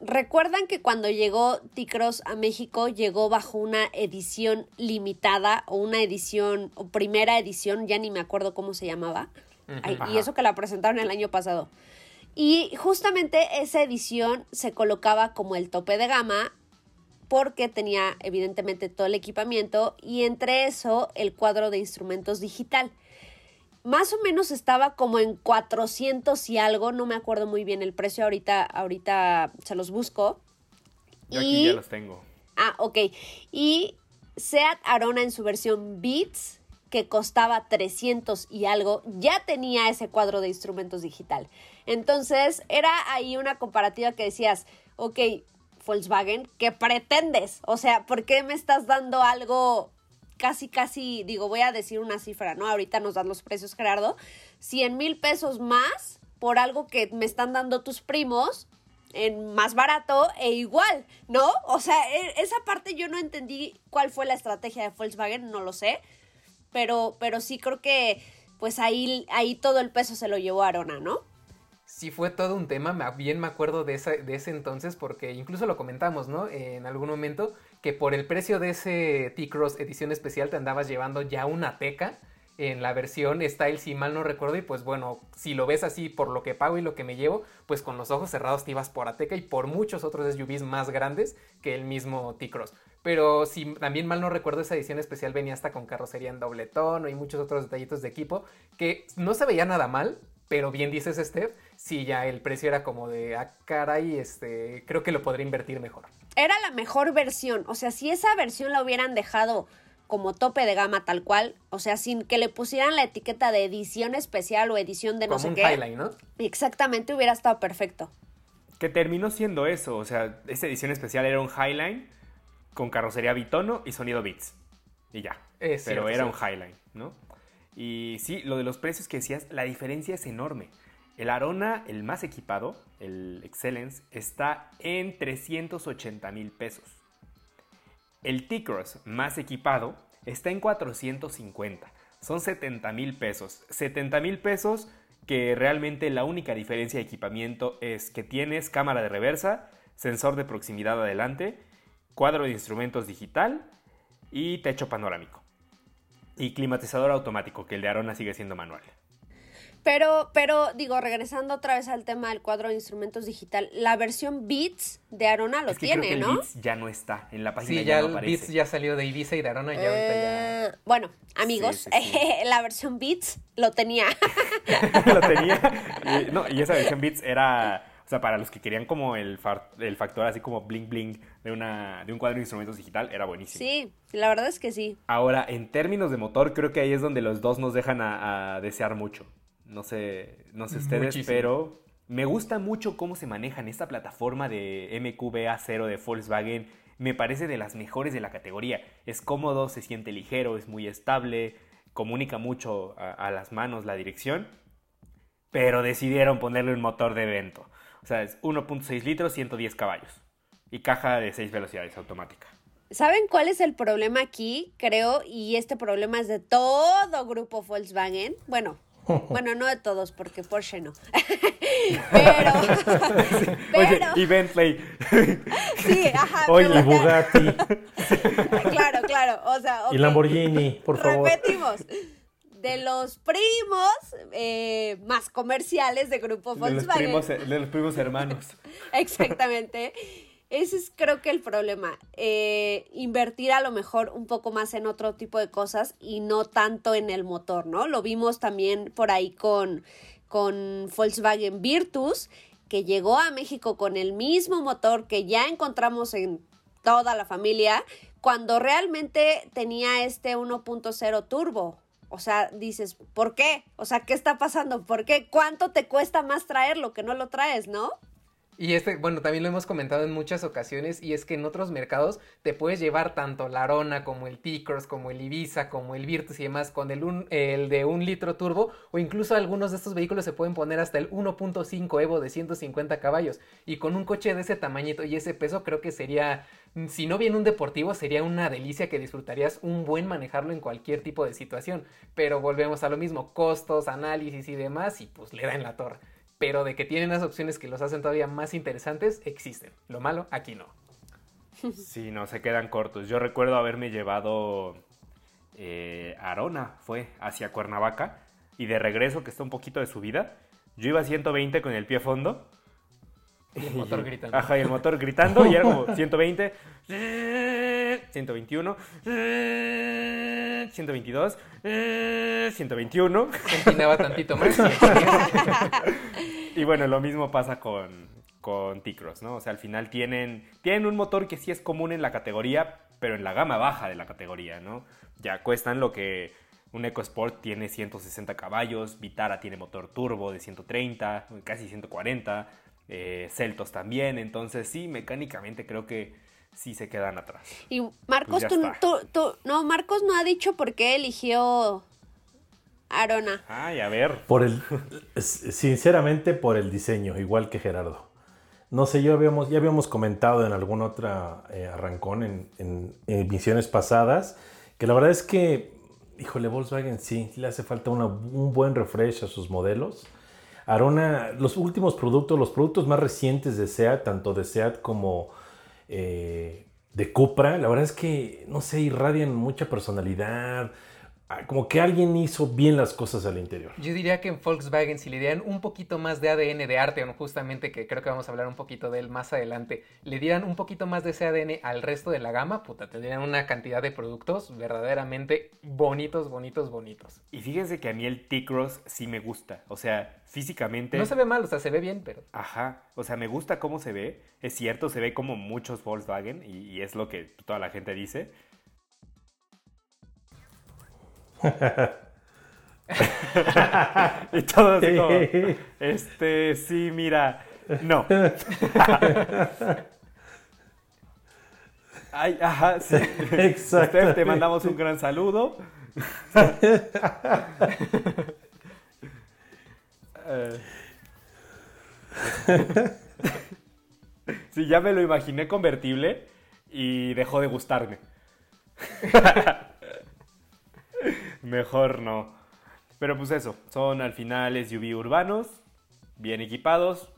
recuerdan que cuando llegó T-Cross a México llegó bajo una edición limitada o una edición o primera edición, ya ni me acuerdo cómo se llamaba, Ay, y eso que la presentaron el año pasado. Y justamente esa edición se colocaba como el tope de gama porque tenía evidentemente todo el equipamiento y entre eso el cuadro de instrumentos digital. Más o menos estaba como en 400 y algo, no me acuerdo muy bien el precio, ahorita, ahorita se los busco. Yo aquí ya los tengo. Ah, ok. Y Seat Arona en su versión Beats, que costaba 300 y algo, ya tenía ese cuadro de instrumentos digital. Entonces, era ahí una comparativa que decías, ok, Volkswagen, ¿qué pretendes? O sea, ¿por qué me estás dando algo casi, casi, digo, voy a decir una cifra, ¿no? Ahorita nos dan los precios, Gerardo. 100 mil pesos más por algo que me están dando tus primos en más barato e igual, ¿no? O sea, e, esa parte yo no entendí cuál fue la estrategia de Volkswagen, no lo sé, pero, pero sí creo que pues ahí, ahí todo el peso se lo llevó Arona, ¿no? Sí fue todo un tema, bien me acuerdo de, de ese entonces porque incluso lo comentamos, ¿no? En algún momento que por el precio de ese T-Cross edición especial te andabas llevando ya una teca en la versión Style, si mal no recuerdo, y pues bueno, si lo ves así por lo que pago y lo que me llevo, pues con los ojos cerrados te ibas por Ateca y por muchos otros SUVs más grandes que el mismo T-Cross. Pero si también mal no recuerdo, esa edición especial venía hasta con carrocería en doble tono y muchos otros detallitos de equipo que no se veía nada mal, pero bien dices, Steph, si ya el precio era como de, ah, caray, este, creo que lo podría invertir mejor. Era la mejor versión, o sea, si esa versión la hubieran dejado como tope de gama tal cual, o sea, sin que le pusieran la etiqueta de edición especial o edición de no sé un qué. Highline, ¿no? Exactamente, hubiera estado perfecto. Que terminó siendo eso, o sea, esa edición especial era un Highline con carrocería bitono y sonido Beats. Y ya. Pero era un Highline, ¿no? Y sí, lo de los precios que decías, la diferencia es enorme. El Arona, el más equipado, el Excellence, está en 380 mil pesos. El T-Cross más equipado está en 450. Son 70 mil pesos. 70 mil pesos que realmente la única diferencia de equipamiento es que tienes cámara de reversa, sensor de proximidad adelante, cuadro de instrumentos digital y techo panorámico. Y climatizador automático, que el de Arona sigue siendo manual. Pero, pero, digo, regresando otra vez al tema del cuadro de instrumentos digital, la versión Beats de Arona lo tiene, creo ¿no? Beats ya no está en la página. Sí, ya, ya no el Beats ya salió de Ibiza y de Arona y ya ahorita ya. Eh, bueno, amigos, <laughs> la versión Beats lo tenía. <laughs> lo tenía. Y, no, y esa versión Beats era. O sea, para los que querían como el, el factor así como bling bling de, una, de un cuadro de instrumentos digital, era buenísimo. Sí, la verdad es que sí. Ahora, en términos de motor, creo que ahí es donde los dos nos dejan a desear mucho. No sé, no sé ustedes, pero me gusta mucho cómo se maneja en esta plataforma de MQB-A0 de Volkswagen. Me parece de las mejores de la categoría. Es cómodo, se siente ligero, es muy estable, comunica mucho a, a las manos la dirección. Pero decidieron ponerle un motor de evento. O sea, es 1.6 litros, 110 caballos. Y caja de 6 velocidades automática. ¿Saben cuál es el problema aquí? Creo, y este problema es de todo grupo Volkswagen. Bueno, <laughs> bueno, no de todos, porque Porsche no. <laughs> <laughs> pero, Oye, y Bentley. sí, ajá. Oye, y Bugatti. claro, claro. O sea, Y Lamborghini, por favor. Repetimos. De los primos eh, más comerciales de Grupo Volkswagen. De los primos, de los primos hermanos. <laughs> Exactamente. Ese es creo que el problema. Eh, invertir a lo mejor un poco más en otro tipo de cosas y no tanto en el motor, ¿no? Lo vimos también por ahí con, con Volkswagen Virtus, que llegó a México con el mismo motor que ya encontramos en toda la familia, cuando realmente tenía este 1.0 turbo. O sea, dices, ¿por qué? O sea, ¿qué está pasando? ¿Por qué? ¿Cuánto te cuesta más traerlo que no lo traes, no? Y este, bueno, también lo hemos comentado en muchas ocasiones y es que en otros mercados te puedes llevar tanto la Arona como el T-Cross, como el Ibiza, como el Virtus y demás con el, de un litro turbo o incluso algunos de estos vehículos se pueden poner hasta el 1.5 Evo de 150 caballos y con un coche de ese tamañito y ese peso creo que sería, si no bien un deportivo, sería una delicia que disfrutarías un buen manejarlo en cualquier tipo de situación. Pero volvemos a lo mismo, costos, análisis y demás y pues le da en la torre pero de que tienen las opciones que los hacen todavía más interesantes, existen. Lo malo, aquí no. <laughs> Sí, no, se quedan cortos. Yo recuerdo haberme llevado eh, Arona, fue hacia Cuernavaca, y de regreso, que está un poquito de subida, Yo iba a 120 con el pie fondo. Y el motor gritando. Ajá, y el motor gritando y era como 120, 121, 122, 121. Se empinaba tantito más. <laughs> Y bueno, lo mismo pasa con, con T-Cross, ¿no? O sea, al final tienen, tienen un motor que sí es común en la categoría, pero en la gama baja de la categoría, ¿no? Ya cuestan lo que un EcoSport tiene 160 caballos, Vitara tiene motor turbo de 130, casi 140, eh, Celtos también, entonces sí, mecánicamente creo que sí se quedan atrás. Y Marcos, Pues ya tú, está. tú- tú- no, Marcos no ha dicho por qué eligió Arona. Ay, a ver. Por el, sinceramente, por el diseño, igual que Gerardo. No sé, yo habíamos, ya habíamos comentado en algún otra eh, arrancón en, en- en emisiones pasadas que la verdad es que, híjole, Volkswagen sí, le hace falta una- un buen refresh a sus modelos. Arona, los últimos productos, los productos más recientes de SEAT, tanto de SEAT como eh, de Cupra, la verdad es que, no sé, irradian mucha personalidad, como que alguien hizo bien las cosas al interior. Yo diría que en Volkswagen, si le dieran un poquito más de ADN de Arteon, justamente, que creo que vamos a hablar un poquito de él más adelante, le dieran un poquito más de ese ADN al resto de la gama, puta, tendrían una cantidad de productos verdaderamente bonitos, bonitos, bonitos. Y fíjense que a mí el T-Cross sí me gusta. O sea, físicamente. No se ve mal, o sea, se ve bien, pero Ajá, o sea, me gusta cómo se ve. Es cierto, se ve como muchos Volkswagen y, y es lo que toda la gente dice. Y todo así como, <laughs> este, sí, mira, no. <laughs> Ay, ajá, sí. Exacto. Steph, te mandamos un gran saludo. <laughs> Eh. Sí, ya me lo imaginé convertible y dejó de gustarme. <laughs> Mejor no. Pero pues eso, son al final SUV urbanos, bien equipados,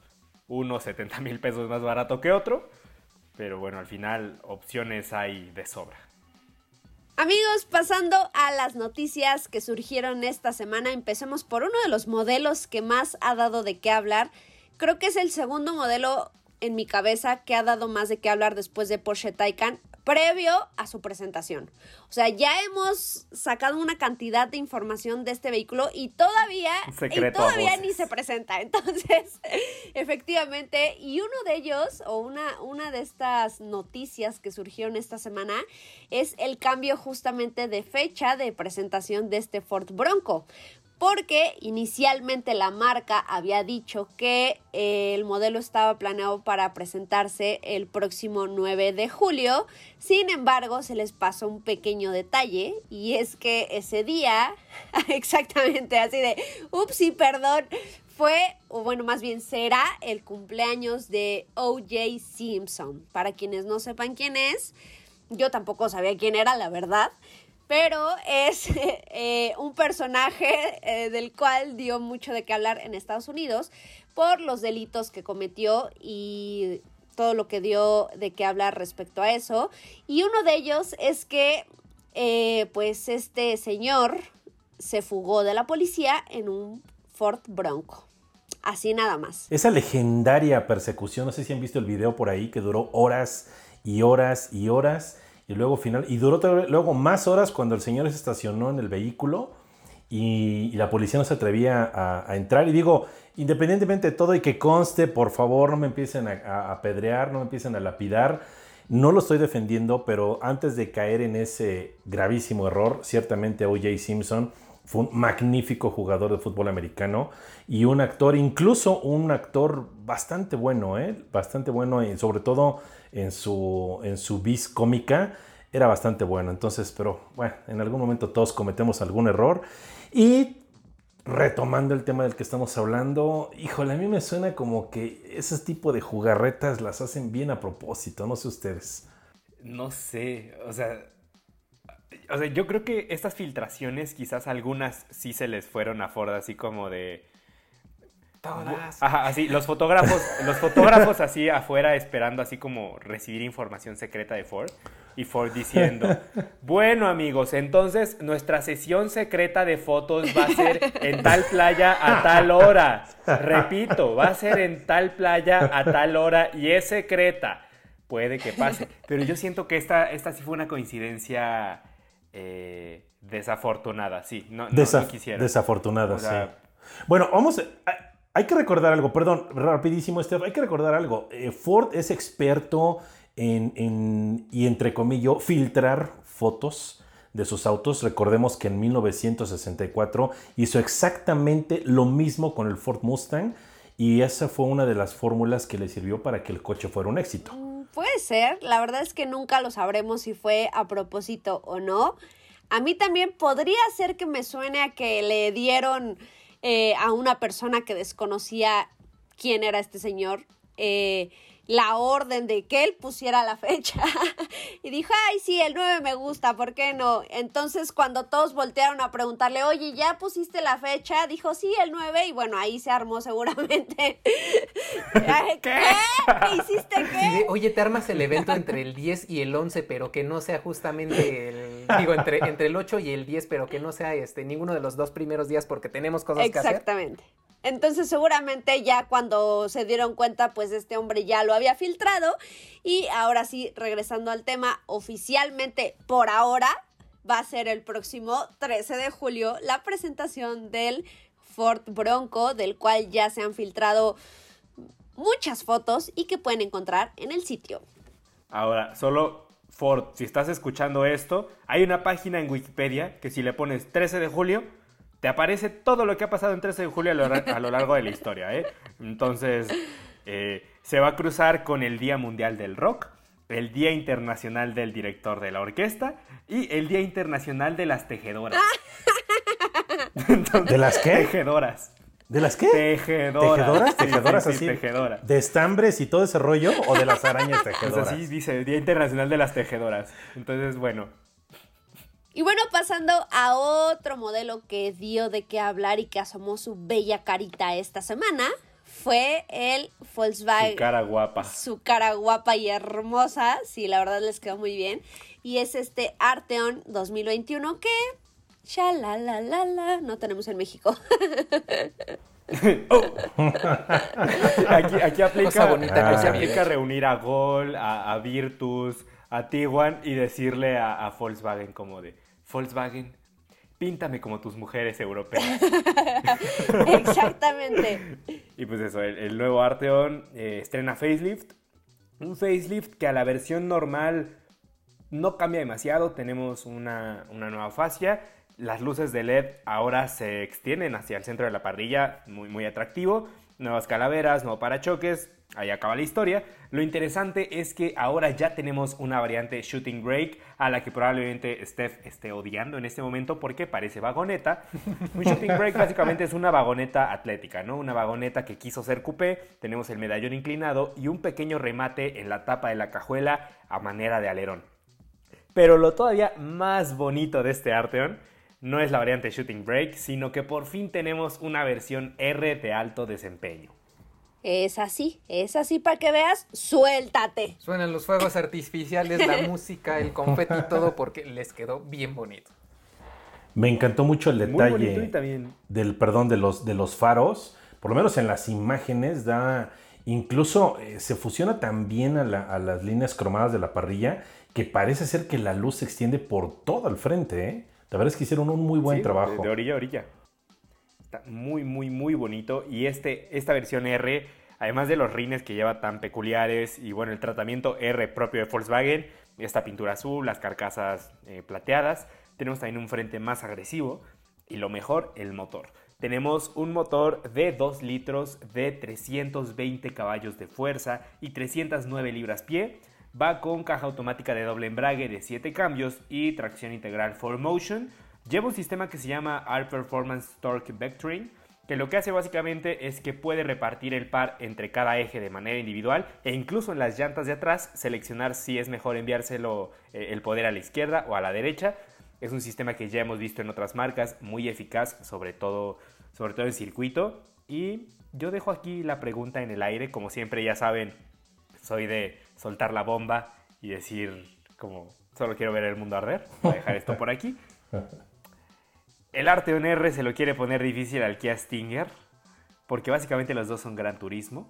uno 70 mil pesos más barato que otro, pero bueno, al final opciones hay de sobra. Amigos, pasando a las noticias que surgieron esta semana, empecemos por uno de los modelos que más ha dado de qué hablar. Creo que es el segundo modelo en mi cabeza que ha dado más de qué hablar después de Porsche Taycan previo a su presentación. O sea, ya hemos sacado una cantidad de información de este vehículo y todavía, y todavía ni se presenta. <laughs> Entonces, efectivamente, y uno de ellos, o una, una de estas noticias que surgieron esta semana, es el cambio justamente de fecha de presentación de este Ford Bronco. Porque inicialmente la marca había dicho que eh, el modelo estaba planeado para presentarse el próximo 9 de julio. Sin embargo, se les pasó un pequeño detalle y es que ese día, <laughs> exactamente así de, upsí, perdón, fue, o bueno, más bien será el cumpleaños de OJ Simpson. Para quienes no sepan quién es, yo tampoco sabía quién era, la verdad. Pero es <laughs> eh, un personaje eh, del cual dio mucho de qué hablar en Estados Unidos por los delitos que cometió y todo lo que dio de qué hablar respecto a eso. Y uno de ellos es que, eh, pues, este señor se fugó de la policía en un Ford Bronco. Así nada más. Esa legendaria persecución, no sé si han visto el video por ahí, que duró horas y horas y horas. Y luego final, y duró luego más horas cuando el señor se estacionó en el vehículo y, la policía no se atrevía a, entrar. Y digo, independientemente de todo y que conste, por favor, no me empiecen a, a apedrear, no me empiecen a lapidar. No lo estoy defendiendo, pero antes de caer en ese gravísimo error, ciertamente O.J. Simpson fue un magnífico jugador de fútbol americano y un actor, incluso un actor bastante bueno, ¿eh? bastante bueno, y sobre todo en su, en su vis cómica, era bastante bueno. Entonces, pero bueno, en algún momento todos cometemos algún error. Y retomando el tema del que estamos hablando, híjole, a mí me suena como que ese tipo de jugarretas las hacen bien a propósito, no sé ustedes. No sé, o sea, o sea, yo creo que estas filtraciones, quizás algunas sí se les fueron a Ford así como de... todas. Ajá, así, los fotógrafos, los fotógrafos así afuera esperando así como recibir información secreta de Ford. Y Ford diciendo, <laughs> bueno amigos, entonces nuestra sesión secreta de fotos va a ser en tal playa a tal hora. Repito, va a ser en tal playa a tal hora y es secreta. Puede que pase. Pero yo siento que esta, esta sí fue una coincidencia eh, desafortunada, sí. No, no, quisiera. Desafortunada, O sea, sí. Bueno, vamos. a- hay que recordar algo, perdón, rapidísimo, Steph. Hay que recordar algo. Eh, Ford es experto en, en- y entre comillas, filtrar fotos de sus autos. Recordemos que en 1964 hizo exactamente lo mismo con el Ford Mustang y esa fue una de las fórmulas que le sirvió para que el coche fuera un éxito. Mm, Puede ser, la verdad es que nunca lo sabremos si fue a propósito o no. A mí también podría ser que me suene a que le dieron eh, a una persona que desconocía quién era este señor eh, la orden de que él pusiera la fecha <laughs> y dijo, ay, sí, el 9 me gusta, ¿por qué no? Entonces cuando todos voltearon a preguntarle, oye, ¿ya pusiste la fecha? Dijo, sí, el 9 y bueno, ahí se armó seguramente. <laughs> ¿Qué? ¿Qué hiciste qué? Oye, te armas el evento entre el 10 y el 11, pero que no sea justamente el. Digo, entre, entre el 8 y el 10, pero que no sea este ninguno de los dos primeros días porque tenemos cosas que hacer. Exactamente. Entonces seguramente ya cuando se dieron cuenta, pues este hombre ya lo había filtrado. Y ahora sí, regresando al tema, oficialmente por ahora va a ser el próximo 13 de julio la presentación del Ford Bronco, del cual ya se han filtrado muchas fotos y que pueden encontrar en el sitio. Ahora, solo Ford, si estás escuchando esto, hay una página en Wikipedia que si le pones 13 de julio, te aparece todo lo que ha pasado en 13 de julio a lo, ra- a lo largo de la historia, ¿eh? Entonces, eh, se va a cruzar con el Día Mundial del Rock, el Día Internacional del Director de la Orquesta y el Día Internacional de las Tejedoras. <laughs> Entonces, ¿De las qué? Tejedoras. ¿De las qué? Tejedoras. ¿Tejedoras? Sí, ¿Tejedoras sí, así? tejedoras. ¿De estambres y todo ese rollo o de las arañas <laughs> Pues tejedoras? así dice, Día Internacional de las Tejedoras. Entonces, bueno, Y bueno, pasando a otro modelo que dio de qué hablar y que asomó su bella carita esta semana, fue el Volkswagen. su cara guapa. su cara guapa y hermosa, sí, la verdad les quedó muy bien. Y es este Arteon 2021 que, ya la la la la, no tenemos en México. <laughs> Aquí, aquí aplica, Cosa bonita aquí aplica reunir a Gol, a, a Virtus, a Tiguan y decirle a, a Volkswagen como de, Volkswagen, píntame como tus mujeres europeas. <laughs> Exactamente. y pues eso, el, el nuevo Arteon eh, estrena facelift. Un facelift que a la versión normal no cambia demasiado. Tenemos una, una nueva fascia. Las luces de LED ahora se extienden hacia el centro de la parrilla, muy, muy atractivo. Nuevas calaveras, nuevo parachoques, ahí acaba la historia. Lo interesante es que ahora ya tenemos una variante Shooting Brake a la que probablemente Steph esté odiando en este momento porque parece vagoneta. Un Shooting Brake básicamente es una vagoneta atlética, ¿no? Una vagoneta que quiso ser coupé, tenemos el medallón inclinado y un pequeño remate en la tapa de la cajuela a manera de alerón. Pero lo todavía más bonito de este Arteon no es la variante Shooting Brake, sino que por fin tenemos una versión R de alto desempeño. Es así, es así para que veas, suéltate. Suenan los fuegos artificiales, la <laughs> música, el confeti y todo porque les quedó bien bonito. Me encantó mucho el Muy detalle bonito y también del perdón de los de los faros, por lo menos en las imágenes da incluso eh, se fusiona también a, la- a las líneas cromadas de la parrilla que parece ser que la luz se extiende por todo el frente, ¿eh? La verdad es que hicieron un muy buen Sí, trabajo. De, de orilla a orilla. Está muy, muy, muy bonito. Y este, esta versión R, además de los rines que lleva tan peculiares y bueno, el tratamiento R propio de Volkswagen, esta pintura azul, las carcasas eh, plateadas, tenemos también un frente más agresivo. Y lo mejor, el motor. Tenemos un motor de 2 litros de 320 caballos de fuerza y 309 libras-pie. Va con caja automática de doble embrague de 7 cambios y tracción integral 4Motion. Lleva un sistema que se llama R Performance Torque Vectoring, que lo que hace básicamente es que puede repartir el par entre cada eje de manera individual e incluso en las llantas de atrás seleccionar si es mejor enviárselo eh, el poder a la izquierda o a la derecha. Es un sistema que ya hemos visto en otras marcas, muy eficaz, sobre todo, sobre todo en circuito. Y yo dejo aquí la pregunta en el aire, como siempre ya saben, soy de soltar la bomba y decir como Solo quiero ver el mundo arder. Voy a dejar esto por aquí. <laughs> El Arteon R se lo quiere poner difícil al Kia Stinger. Porque básicamente los dos son Gran Turismo.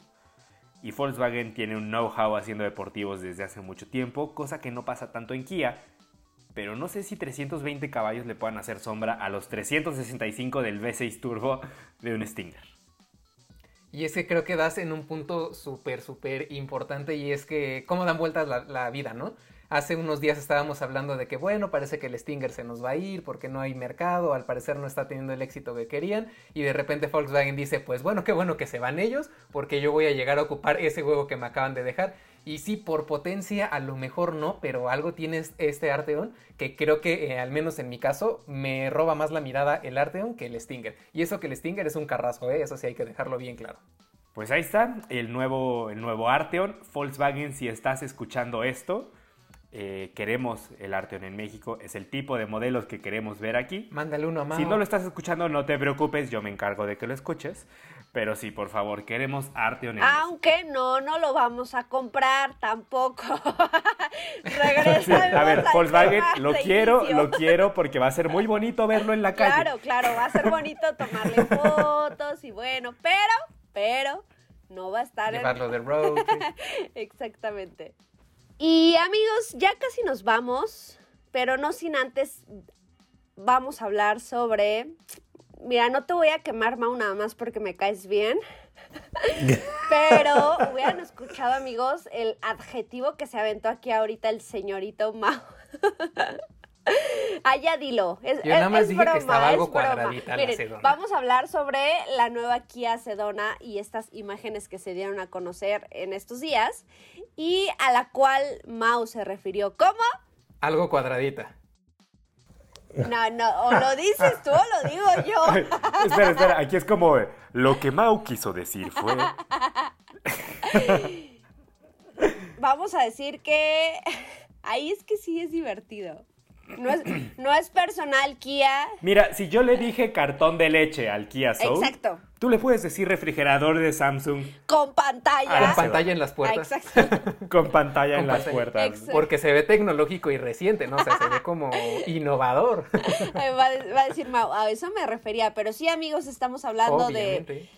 Y Volkswagen tiene un know-how haciendo deportivos desde hace mucho tiempo, cosa que no pasa tanto en Kia. Pero no sé si 320 caballos le puedan hacer sombra a los 365 del V6 Turbo de un Stinger. Y es que creo que das en un punto súper, súper importante y es que cómo dan vueltas la, vida, ¿no? Hace unos días estábamos hablando de que, bueno, parece que el Stinger se nos va a ir porque no hay mercado, al parecer no está teniendo el éxito que querían, y de repente Volkswagen dice, pues bueno, qué bueno que se van ellos, porque yo voy a llegar a ocupar ese huevo que me acaban de dejar. Y sí, por potencia a lo mejor no, pero algo tiene este Arteon que creo que, eh, al menos en mi caso, me roba más la mirada el Arteon que el Stinger. Y eso que el Stinger es un carrazo, ¿eh? eso sí hay que dejarlo bien claro. Pues ahí está, el nuevo, el nuevo Arteon. Volkswagen, si estás escuchando esto, eh, queremos el Arteon en México. Es el tipo de modelos que queremos ver aquí. Mándale uno más. Si no lo estás escuchando, no te preocupes, yo me encargo de que lo escuches. Pero sí, por favor, queremos Arteon en México. Aunque no, no lo vamos a comprar tampoco. <laughs> Sí, a ver, Volkswagen, lo quiero, inicio. lo quiero porque va a ser muy bonito verlo en la calle. Claro, claro, va a ser bonito tomarle <laughs> fotos y bueno, pero, pero, no va a estar en... Llevarlo de road. <laughs> Exactamente. Y amigos, ya casi nos vamos, pero no sin antes vamos a hablar sobre... Mira, no te voy a quemar, Mau, nada más porque me caes bien. <laughs> Pero hubieran escuchado, amigos, el adjetivo que se aventó aquí ahorita el señorito Mau. <laughs> Ah, ya dilo. Es, Yo nada más es dije que broma, estaba algo es cuadradita la Sedona. Vamos a hablar sobre la nueva Kia Sedona y estas imágenes que se dieron a conocer en estos días y a la cual Mau se refirió como... Algo cuadradita. No, no, o lo dices tú o lo digo <laughs> yo. espera, espera, aquí es como eh, lo que Mau quiso decir fue. <laughs> Vamos a decir que <laughs> ahí es que sí es divertido. No es, no es personal, Kia. Mira, si yo le dije cartón de leche al Kia Soul, Exacto. tú le puedes decir refrigerador de Samsung Con pantalla. Ah, Con pantalla en las puertas. Exacto. <laughs> con pantalla en las puertas. Exacto. Porque se ve tecnológico y reciente, ¿no? O sea, se ve como <laughs> innovador. Va, a- decir Mau, a eso me refería. Pero sí, amigos, estamos hablando de.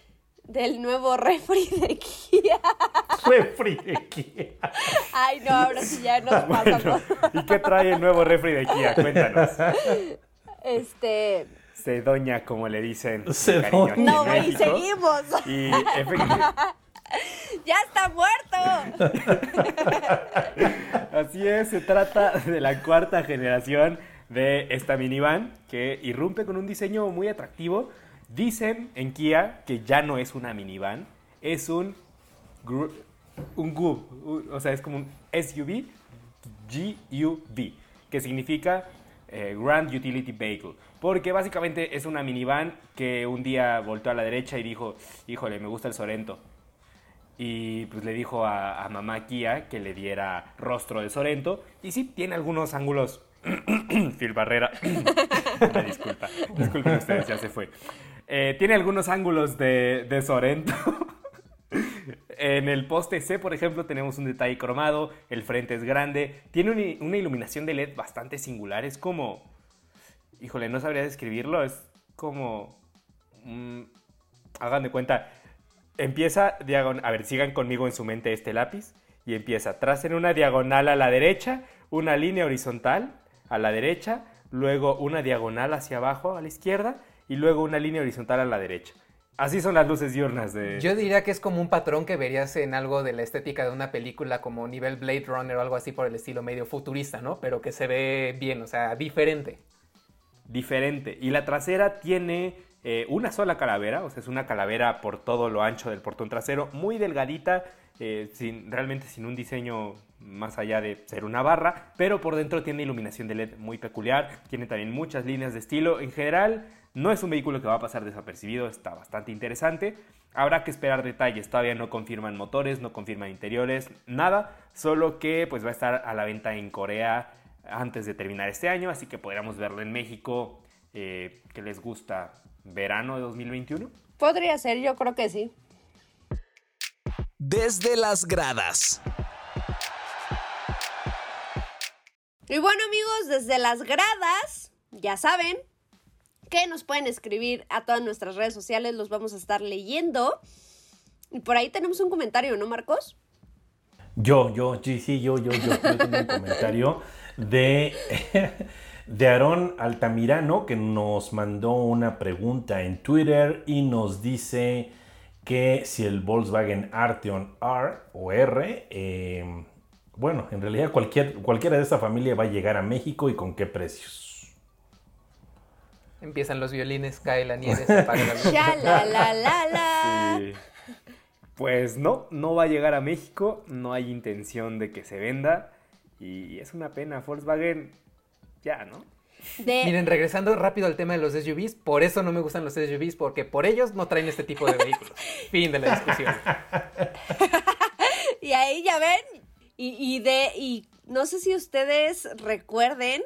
Del nuevo refri de Kia. <laughs> Refri de Kia. Ay, no, ahora sí ya nos <laughs> pasamos. ¿Y qué trae el nuevo refri de Kia? Cuéntanos. Este. Sedoña, como le dicen. Sedoña. No, y seguimos. Y efectivamente. <laughs> ¡Ya está muerto! Así es, se trata de la cuarta generación de esta minivan que irrumpe con un diseño muy atractivo. Dicen en Kia que ya no es una minivan, es un un GUV, o sea, es como un SUV, GUV, que significa eh, Grand Utility Vehicle, porque básicamente es una minivan que un día volteó a la derecha y dijo, híjole, me gusta el Sorento, y pues le dijo a, a mamá Kia que le diera rostro de Sorento. Y sí, tiene algunos ángulos. <coughs> Phil Barrera. <coughs> Disculpa. Disculpen ustedes, ya se fue. Eh, tiene algunos ángulos de, Sorento. <laughs> En el poste C, por ejemplo, tenemos un detalle cromado, el frente es grande, tiene una, una iluminación de LED bastante singular, es como... Híjole, no sabría describirlo, es como... mm, hagan de cuenta, empieza diagonal. A ver, sigan conmigo en su mente este lápiz. Y empieza. Tracen una diagonal a la derecha, una línea horizontal a la derecha, luego una diagonal hacia abajo a la izquierda y luego una línea horizontal a la derecha. Así son las luces diurnas de. Yo diría que es como un patrón que verías en algo de la estética de una película como nivel Blade Runner o algo así por el estilo medio futurista, ¿no? Pero que se ve bien, o sea, diferente. diferente. Y la trasera tiene eh, una sola calavera, o sea, es una calavera por todo lo ancho del portón trasero, muy delgadita, eh, sin, realmente sin un diseño más allá de ser una barra, pero por dentro tiene iluminación de LED muy peculiar, tiene también muchas líneas de estilo. En general, no es un vehículo que va a pasar desapercibido, está bastante interesante. Habrá que esperar detalles, todavía no confirman motores, no confirman interiores, nada, solo que pues va a estar a la venta en Corea antes de terminar este año, así que podríamos verlo en México, eh, que les gusta, verano de 2021. Podría ser, yo creo que sí. Desde las gradas. Y bueno amigos, desde las gradas, ya saben que nos pueden escribir a todas nuestras redes sociales, los vamos a estar leyendo. Y por ahí tenemos un comentario, ¿no, Marcos? Yo, yo, sí, sí, yo, yo, yo, yo tengo un comentario de, <laughs> de Aarón Altamirano que nos mandó una pregunta en Twitter y nos dice que si el Volkswagen Arteon R o R, eh, bueno, en realidad cualquier, cualquiera de esta familia va a llegar a México y con qué precios. Empiezan los violines, cae la nieve, <laughs> se apaga la luz. Ya, la, la, la, la. Sí. Pues no, no va a llegar a México, no hay intención de que se venda y es una pena, Volkswagen ya, ¿no? De- Miren, regresando rápido al tema de los SUVs, por eso no me gustan los SUVs, porque por ellos no traen este tipo de vehículos. <laughs> fin de la discusión. <laughs> Y ahí ya ven. Y, y de. Y no sé si ustedes recuerden.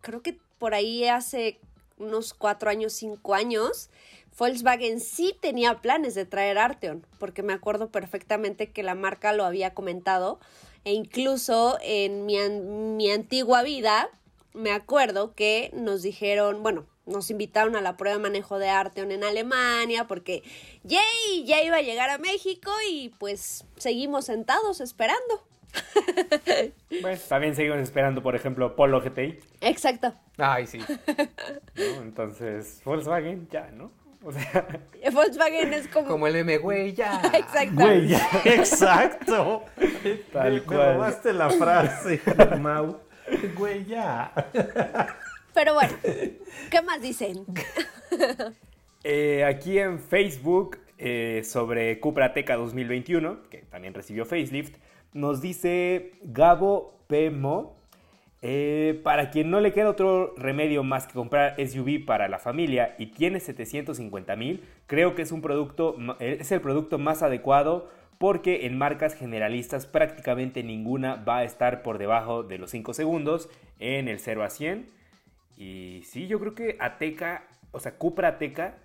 Creo que por ahí hace unos cuatro años, cinco años. Volkswagen sí tenía planes de traer Arteon, porque me acuerdo perfectamente que la marca lo había comentado, e incluso en mi, mi antigua vida, me acuerdo que nos dijeron, bueno, nos invitaron a la prueba de manejo de Arteon en Alemania, porque ¡yay! ya iba a llegar a México y pues seguimos sentados esperando. También seguimos esperando, por ejemplo, Polo GTI, Exacto. Ay, sí. ¿no? Entonces, Volkswagen ya, ¿no? O sea, <laughs> Volkswagen es como... Como el meme, güey, ya. <laughs> Exacto. Güey, ya, <laughs> exacto. Tal me, me cual. robaste la frase, Mau. Güey, ya. Pero bueno, ¿qué más dicen? eh, aquí en Facebook, eh, sobre Cupra Teca 2021, que también recibió facelift, nos dice Gabo Pemo. eh, para quien no le queda otro remedio más que comprar SUV para la familia y tiene 750 mil, creo que es un producto, ma- es el producto más adecuado porque en marcas generalistas prácticamente ninguna va a estar por debajo de los 5 segundos en el 0 a 100. Y sí, yo creo que Ateca, o sea, Cupra Ateca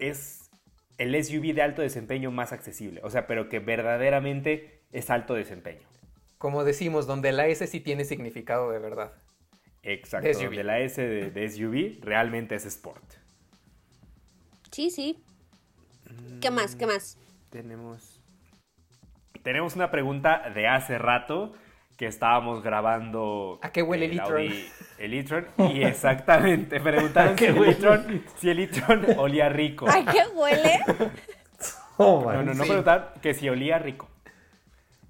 es el SUV de alto desempeño más accesible. O sea, pero que verdaderamente es alto desempeño. Como decimos, donde la S sí tiene significado de verdad. Exacto. De. Donde la S de, de SUV realmente es Sport. Sí, sí. ¿Qué más? ¿Qué más? Tenemos. Tenemos una pregunta de hace rato que estábamos grabando. ¿A qué huele el e-tron? El e-tron. <laughs> Y exactamente, preguntaron ¿A si el e-tron, si el e-tron olía rico. ¿A qué huele? Oh, <laughs> No, no, no Sí. preguntaron que si olía rico.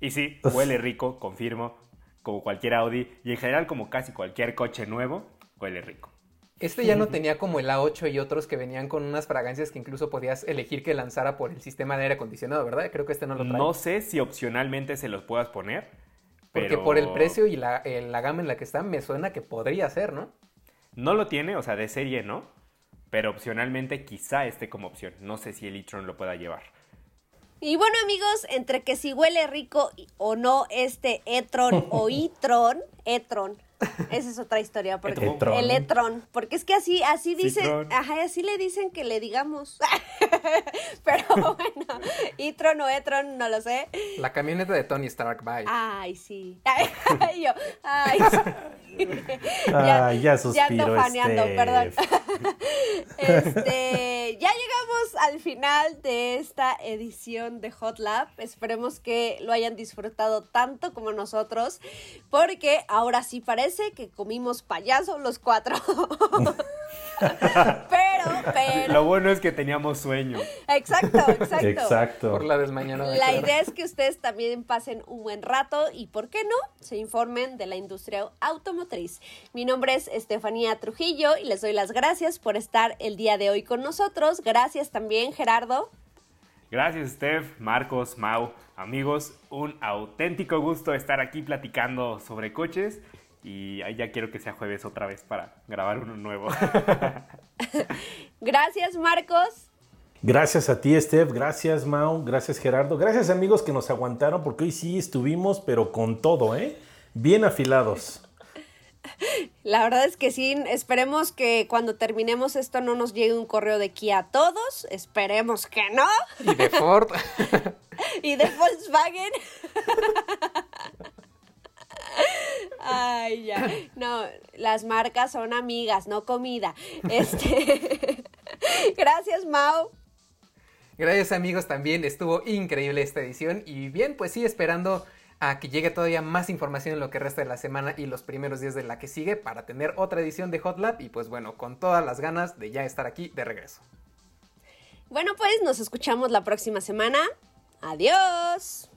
Y sí, huele rico, confirmo, como cualquier Audi. Y en general, como casi cualquier coche nuevo, huele rico. Este ya no tenía como el A8 y otros que venían con unas fragancias que incluso podías elegir que lanzara por el sistema de aire acondicionado, ¿verdad? Creo que este no lo trae. No sé si opcionalmente se los puedas poner. porque pero por el precio y la, eh, la gama en la que está, me suena que podría ser, ¿no? No lo tiene, o sea, de serie no. Pero opcionalmente quizá esté como opción. No sé si el e-tron lo pueda llevar. Y bueno, amigos, entre que si huele rico o no este e-tron o <laughs> e-tron, e-tron. Esa es otra historia, porque E-tron. el e-tron, porque es que así, así dicen, ajá, así le dicen que le digamos. <laughs> Pero <laughs> bueno, e-tron o e-tron, no lo sé. La camioneta de Tony Stark, bye. Ay, sí. Ay, yo, ay, sí. Ya Ya suspiro, ando faneando, perdón. <laughs> Este, ya llegamos al final de esta edición de Hot Lab. Esperemos que lo hayan disfrutado tanto como nosotros, porque ahora sí parece que comimos payaso los cuatro. <laughs> <laughs> pero, pero, Lo bueno es que teníamos sueño. exacto, exacto. Exacto. Por la desmañanada. La claro. idea es que ustedes también pasen un buen rato y, ¿por qué no?, se informen de la industria automotriz. Mi nombre es Estefanía Trujillo y les doy las gracias por estar el día de hoy con nosotros. Gracias también, Gerardo. Gracias, Steph, Marcos, Mau, amigos. Un auténtico gusto estar aquí platicando sobre coches. Y ahí ya quiero que sea jueves otra vez para grabar uno nuevo. <laughs> Gracias, Marcos. Gracias a ti, Steph. Gracias, Mau. Gracias, Gerardo. Gracias, amigos, que nos aguantaron, porque hoy sí estuvimos, pero con todo, ¿eh? Bien afilados. La verdad es que sí, esperemos que cuando terminemos esto no nos llegue un correo de Kia a todos. Esperemos que no. Y de Ford. <laughs> y de Volkswagen. <laughs> Ay, ya. No, las marcas son amigas, no comida. Este. <laughs> Gracias, Mau. Gracias amigos también, estuvo increíble esta edición y bien, pues sí, esperando a que llegue todavía más información en lo que resta de la semana y los primeros días de la que sigue para tener otra edición de Hot Lab y pues bueno, con todas las ganas de ya estar aquí de regreso. Bueno, pues nos escuchamos la próxima semana. Adiós.